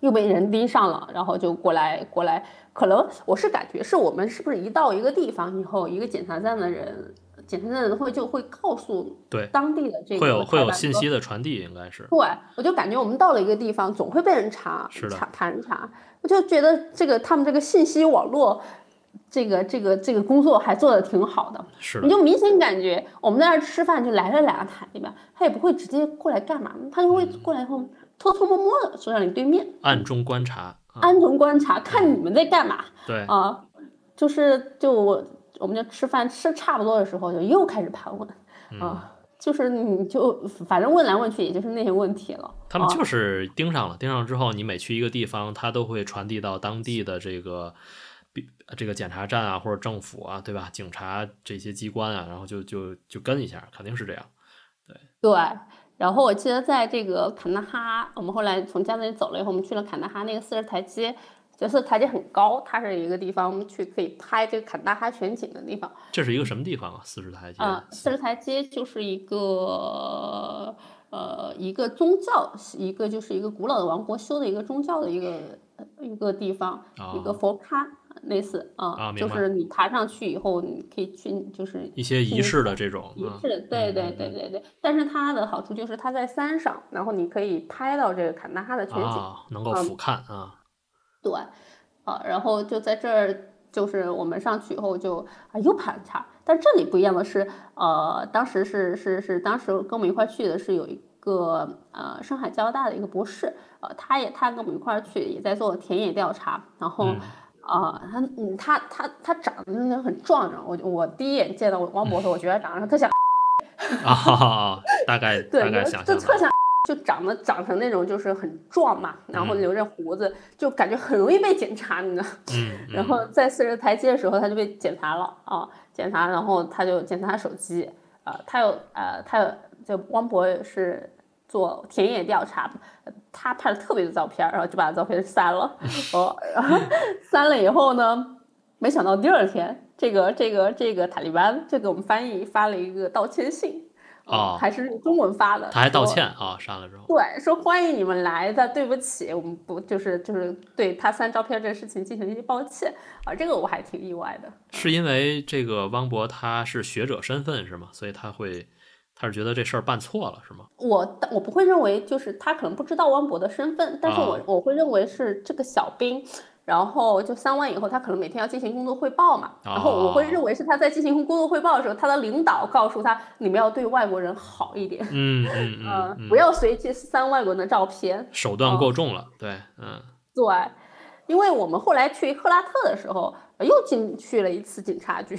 又被人盯上了，然后就过来过来，可能我是感觉是我们是不是一到一个地方以后，一个检查站的人，检查站的人会就会告诉对当地的这个会有会有信息的传递，应该是对，我就感觉我们到了一个地方，总会被人查查盘查。我就觉得这个他们这个信息网络，这个这个这个工作还做得挺好的。是，你就明显感觉我们在那儿吃饭，就来了两个台里边，他也不会直接过来干嘛，他就会嗯过来后偷偷摸摸的坐在你对面，暗中观察啊，暗中观察，看你们在干嘛对，啊。就是就我我们就吃饭吃差不多的时候，就又开始盘问嗯啊。就是你就反正问来问去，也就是那些问题了。他们啊就是盯上了，盯上之后，你每去一个地方，他都会传递到当地的这个比这个检查站啊，或者政府啊，对吧？警察这些机关啊，然后就就就跟一下，肯定是这样。对对，然后我记得在这个坎纳哈，我们后来从家那里走了以后，我们去了坎纳哈那个四十台阶，就是台阶很高，它是一个地方我们去可以拍这个坎纳哈全景的地方。这是一个什么地方啊？四十台阶啊、四十台阶就是一个呃一个宗教，一个就是一个古老的王国修的一个宗教的一个呃一个地方，一个哦佛龛类似啊，啊就是你爬上去以后，你可以去就是一些仪式的这种啊仪式，对对嗯对对对。但是它的好处就是它在山上，然后你可以拍到这个坎纳哈的全景，啊，能够嗯俯瞰啊，对，啊，然后就在这儿，就是我们上去以后就啊又爬一下，但这里不一样的是，呃，当时是是是当时跟我们一块儿去的是有一个呃上海交大的一个博士，呃，他也他跟我们一块儿去，也在做田野调查，然后。嗯啊、他嗯，他他他长得真的很壮实，我我第一眼见到汪博的时候，我觉得长得特像，啊哈哈，大概对，大概就想象就特像，就长得长成那种就是很壮嘛，然后嗯留着胡子，就感觉很容易被检查，你知道。嗯，然后在四十台阶的时候，他就被检查了啊，检查，然后他就检查手机啊，他有呃，他有就汪博是做田野调查，呃他拍了特别多照片，然后就把照片删了，哦，然 后删了以后呢，没想到第二天，这个这个这个塔利班就给我们翻译发了一个道歉信，哦还是中文发的，他还道歉啊，删了之后，对，说欢迎你们来，但对不起，我们不就是就是对他删照片这个事情进行一些抱歉啊，这个我还挺意外的。是因为这个汪博他是学者身份是吗？所以他会他是觉得这事儿办错了是吗？我我不会认为就是他可能不知道汪博的身份，但是我、啊我会认为是这个小兵。然后就三万以后，他可能每天要进行工作汇报嘛。然后我会认为是他在进行工作汇报的时候，他的领导告诉他，你们要对外国人好一点，嗯嗯嗯呃嗯，不要随机删外国人的照片。手段过重了，对，嗯对，因为我们后来去赫拉特的时候，呃又进去了一次警察局。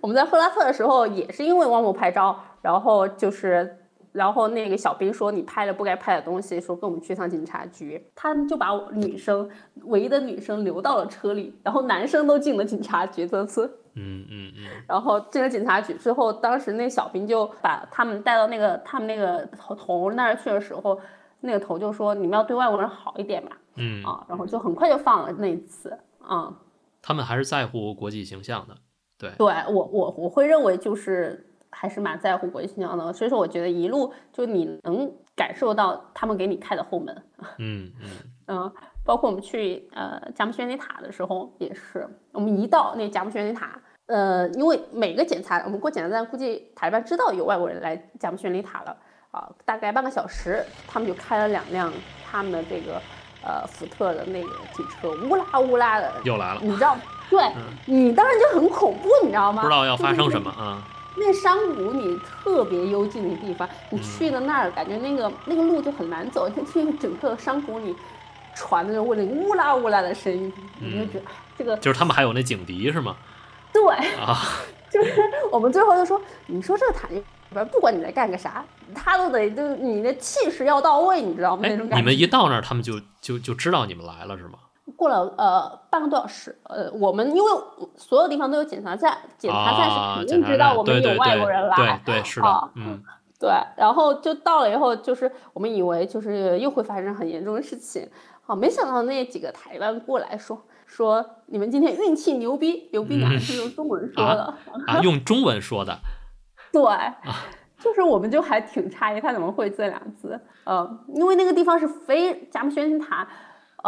我们在赫拉特的时候，也是因为汪某拍照，然后就是，然后那个小兵说你拍了不该拍的东西，说跟我们去趟警察局，他们就把我女生唯一的女生留到了车里，然后男生都进了警察局这次。嗯嗯嗯，然后进了警察局之后，当时那小兵就把他们带到那个他们那个头头那儿去的时候，那个头就说你们要对外国人好一点嘛，嗯，啊，然后就很快就放了那一次，啊，他们还是在乎国际形象的，对，对我我我会认为就是还是蛮在乎国际形象的，所以说我觉得一路就你能感受到他们给你开的后门，嗯嗯。嗯，包括我们去呃贾木轩尼塔的时候也是，我们一到那贾木轩尼塔，呃，因为每个检查我们过检查站，估计塔利班知道有外国人来贾木轩尼塔了啊，大概半个小时，他们就开了两辆他们的这个呃福特的那个警车，乌拉乌拉的，又来了，你知道，对、你当时就很恐怖，你知道吗？不知道要发生什么。啊，那山谷里特别幽静的地方，嗯你去了那儿，感觉那个那个路就很难走，就听整个山谷里传的那种乌拉乌拉的声音，你就觉得哎这个就是他们还有那警笛是吗？对，啊，就是我们最后就说，你说这个塔利班不管你在干个啥，他都得就你的气势要到位，你知道吗？哎那种，感觉。你们一到那儿，他们就就就知道你们来了是吗？过了呃半个多小时，呃，我们因为所有地方都有检查站，检查站啊，是肯定知道我们有外国人来，对对是的啊，嗯。对，然后就到了以后，就是我们以为就是又会发生很严重的事情，啊，没想到那几个台湾过来说说你们今天运气牛逼，牛逼哪是用中文说的，啊，用中文说的，对，就是我们就还挺诧异他怎么会这两字，呃，因为那个地方是非咱们宣心塔，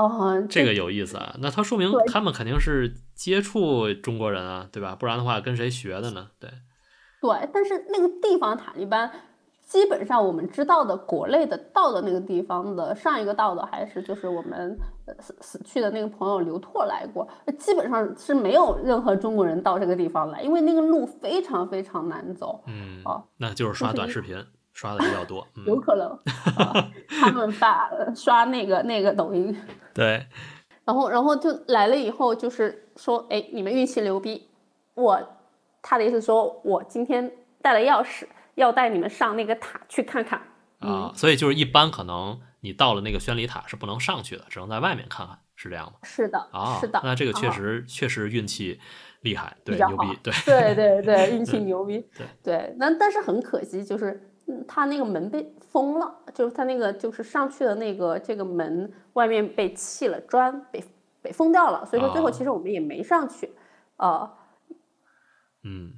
呃，这个有意思啊，那他说明他们肯定是接触中国人啊，对吧？不然的话跟谁学的呢？对，对，但是那个地方塔利班。基本上我们知道的国内的到的那个地方的上一个到的还是就是我们死死去的那个朋友刘拓来过，基本上是没有任何中国人到这个地方来，因为那个路非常非常难走。嗯，哦，那就是刷短视频刷的比较多，有可能他们发刷那个那个抖音。对，然后然后就来了以后就是说，哎，你们运气牛逼，我他的意思说我今天带了钥匙。要带你们上那个塔去看看啊，所以就是一般可能你到了那个宣礼塔是不能上去的，只能在外面看看，是这样吗？是的，啊，是的。那这个确实确实运气厉害，对，牛逼，对，对对对，运气牛逼，对对。那但是很可惜，就是他那个门被封了，就是他那个就是上去的那个这个门外面被砌了砖，被被封掉了，所以说最后其实我们也没上去，呃，嗯。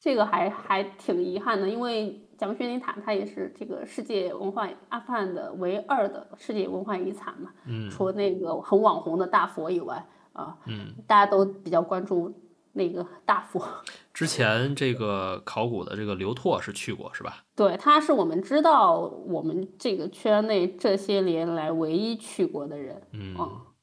这个还还挺遗憾的，因为贾木逊尼塔它也是这个世界文化阿富汗的唯二的世界文化遗产嘛，嗯，除了那个很网红的大佛以外，啊，嗯，大家都比较关注那个大佛。之前这个考古的这个刘拓是去过是吧？对，他是我们知道我们这个圈内这些年来唯一去过的人，嗯。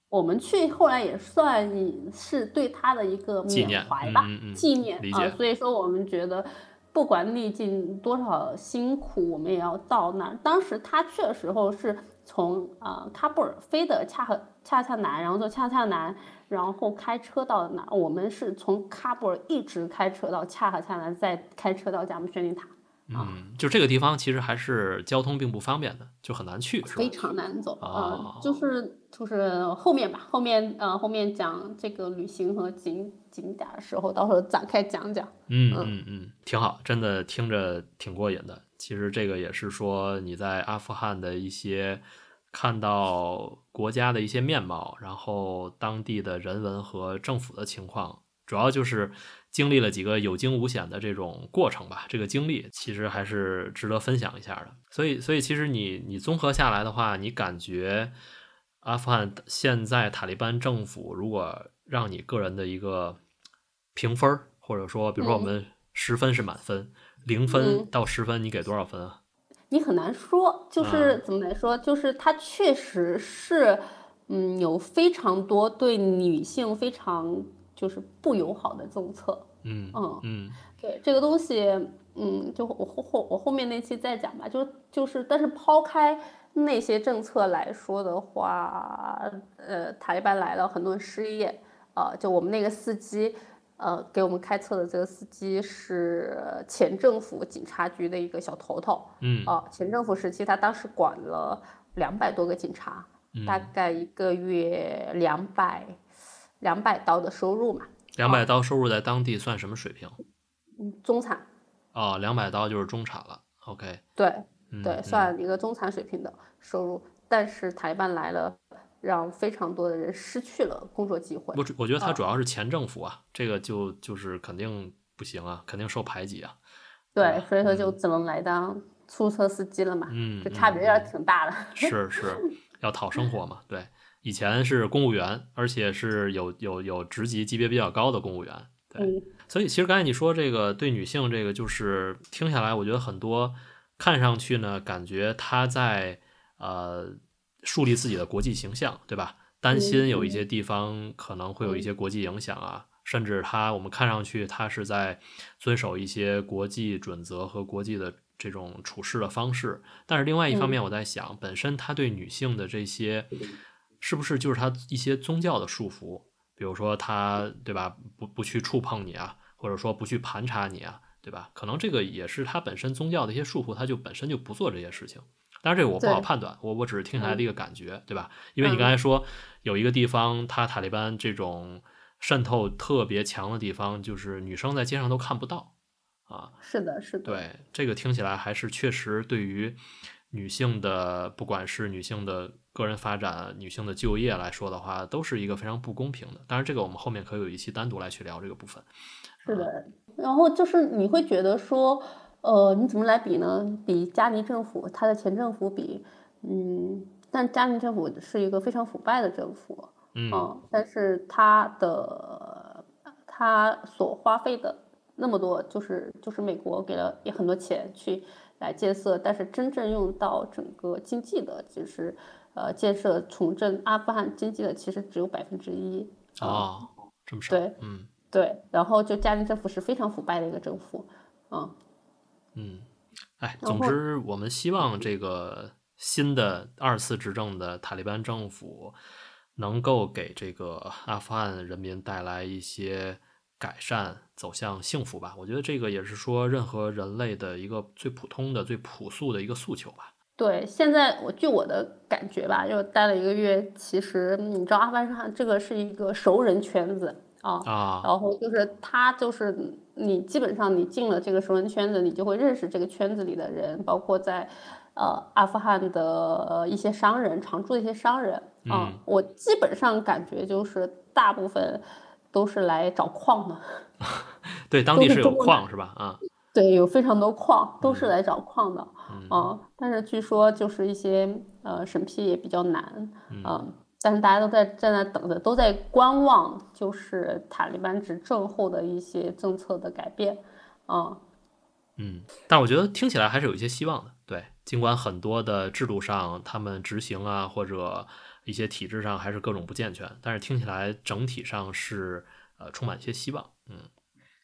我们去后来也算是对他的一个缅怀吧，纪念啊，所以说我们觉得不管历尽多少辛苦，我们也要到那儿。当时他去的时候是从呃喀布尔飞的恰和恰恰南，然后从恰恰南，然后开车到哪？我们是从喀布尔一直开车到恰克恰兰，再开车到贾木逊尼塔。嗯，就这个地方其实还是交通并不方便的，就很难去，非常难走啊。就是就是后面吧，后面呃后面讲这个旅行和景景点的时候，到时候展开讲讲。嗯嗯嗯，挺好，真的听着挺过瘾的。其实这个也是说你在阿富汗的一些看到国家的一些面貌，然后当地的人文和政府的情况，主要就是。经历了几个有惊无险的这种过程吧，这个经历其实还是值得分享一下的。所以，所以其实你你综合下来的话，你感觉阿富汗现在塔利班政府如果让你个人的一个评分，或者说，比如说我们十分是满分，零分到十分，你给多少分啊？你很难说，就是怎么来说，就是它确实是，嗯，有非常多对女性非常。就是不友好的政策，嗯嗯嗯，对这个东西，嗯，就我后后我后面那期再讲吧。就就是，但是抛开那些政策来说的话，呃，塔利班来了，很多人失业，呃，就我们那个司机，呃，给我们开车的这个司机是前政府警察局的一个小头头，嗯，啊，前政府时期他当时管了两百多个警察，大概一个月两百。两百刀的收入嘛，两百刀收入在当地算什么水平？嗯，中产。哦，两百刀就是中产了。OK。对对，算一个中产水平的收入。但是台办来了，让非常多的人失去了工作机会。我我觉得他主要是前政府啊，这个就就是肯定不行啊，肯定受排挤啊。对，所以说就只能来当出租车司机了嘛。嗯，这差别有点挺大的。是是，要讨生活嘛，对。以前是公务员，而且是有有有职级级别比较高的公务员，对。所以其实刚才你说这个对女性这个，就是听下来，我觉得很多看上去呢，感觉她在呃树立自己的国际形象，对吧？担心有一些地方可能会有一些国际影响啊，甚至他我们看上去他是在遵守一些国际准则和国际的这种处事的方式。但是另外一方面，我在想，本身他对女性的这些。是不是就是他一些宗教的束缚？比如说他对吧，不不去触碰你啊，或者说不去盘查你啊，对吧？可能这个也是他本身宗教的一些束缚，他就本身就不做这些事情。当然这个我不好判断，我我只是听起来的一个感觉，对吧？因为你刚才说有一个地方，它塔利班这种渗透特别强的地方，就是女生在街上都看不到啊。是的，是的。对，这个听起来还是确实对于女性的，不管是女性的。个人发展、女性的就业来说的话，都是一个非常不公平的。当然，这个我们后面可以有一期单独来去聊这个部分。是的，然后就是你会觉得说，呃，你怎么来比呢？比加尼政府，他的前政府比，嗯，但加尼政府是一个非常腐败的政府，嗯，但是他的他所花费的那么多，就是就是美国给了也很多钱去来建设，但是真正用到整个经济的，就是呃建设重振阿富汗经济的，其实只有百分之一。哦，这么少？对，嗯对，然后就加尼政府是非常腐败的一个政府，嗯。嗯，哎，总之，我们希望这个新的二次执政的塔利班政府能够给这个阿富汗人民带来一些改善，走向幸福吧。我觉得这个也是说任何人类的一个最普通的、最朴素的一个诉求吧。对，现在我据我的感觉吧，就待了一个月，其实你知道阿富汗这个是一个熟人圈子啊，啊，然后就是他就是你基本上你进了这个熟人圈子，你就会认识这个圈子里的人，包括在呃阿富汗的呃一些商人，常住的一些商人啊，嗯我基本上感觉就是大部分都是来找矿的。对，当地是有矿是吧？啊，对，有非常多矿，都是来找矿的，嗯啊，但是据说就是一些呃审批也比较难，嗯嗯，但是大家都在在那等着，都在观望，就是塔利班执政后的一些政策的改变，啊，嗯，但我觉得听起来还是有一些希望的。对，尽管很多的制度上他们执行啊，或者一些体制上还是各种不健全，但是听起来整体上是呃充满一些希望。嗯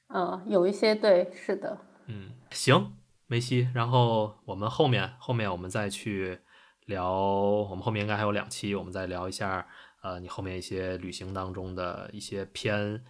嗯，有一些对，是的，嗯，行，梅西，然后我们后面后面我们再去聊，我们后面应该还有两期，我们再聊一下呃你后面一些旅行当中的一些偏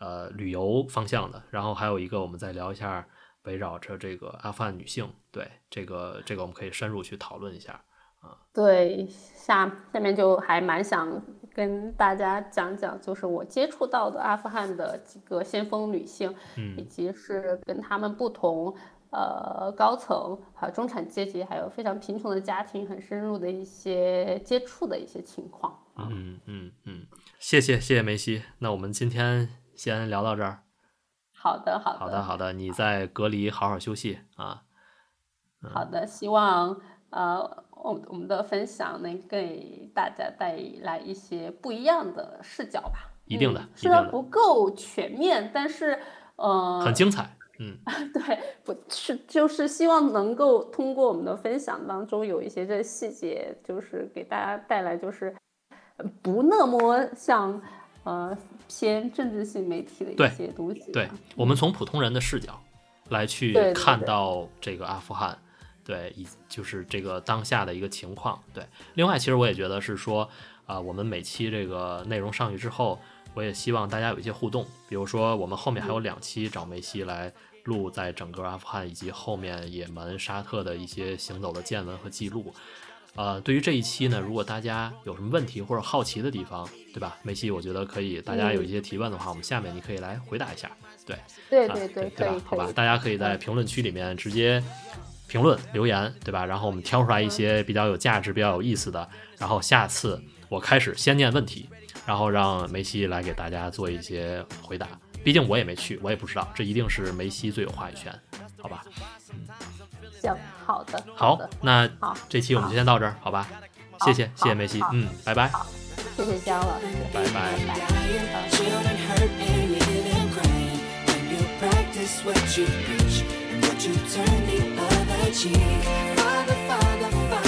呃旅游方向的，然后还有一个我们再聊一下围绕着这个阿富汗女性，对这个这个我们可以深入去讨论一下啊。对，下下面就还蛮想跟大家讲讲，就是我接触到的阿富汗的几个先锋女性，嗯以嗯及是跟他们不同呃高层、还有中产阶级，还有非常贫穷的家庭很深入的一些接触的一些情况。嗯嗯嗯，谢谢谢谢梅西，那我们今天先聊到这儿。好的，好的，好的好的，你在隔离好好休息啊。好的，希望呃我我们的分享能给大家带来一些不一样的视角吧。一定的嗯一定的虽然不够全面，但是呃，很精彩，嗯 对，不是就是希望能够通过我们的分享当中有一些这细节，就是给大家带来就是呃不那么像呃偏政治性媒体的一些东西吧。对，我们从普通人的视角来去看到这个阿富汗，对，以就是这个当下的一个情况。对，另外，其实我也觉得是说，啊、我们每期这个内容上去之后，我也希望大家有一些互动，比如说我们后面还有两期找梅西来录在整个阿富汗以及后面也门、沙特的一些行走的见闻和记录。呃，对于这一期呢，如果大家有什么问题或者好奇的地方，对吧？梅西，我觉得可以，大家有一些提问的话，我们下面你可以来回答一下。对，啊对对对，对吧。好吧大家可以在嗯评论区里面直接评论留言，对吧？然后我们挑出来一些比较有价值、比较有意思的，然后下次我开始先念问题，然后让梅西来给大家做一些回答。毕竟我也没去，我也不知道，这一定是梅西最有话语权，好吧？行，好的，好的，，那好这期我们就先到这儿，好吧？谢谢，谢谢梅西，嗯，拜拜。谢谢姜老师，拜拜拜拜。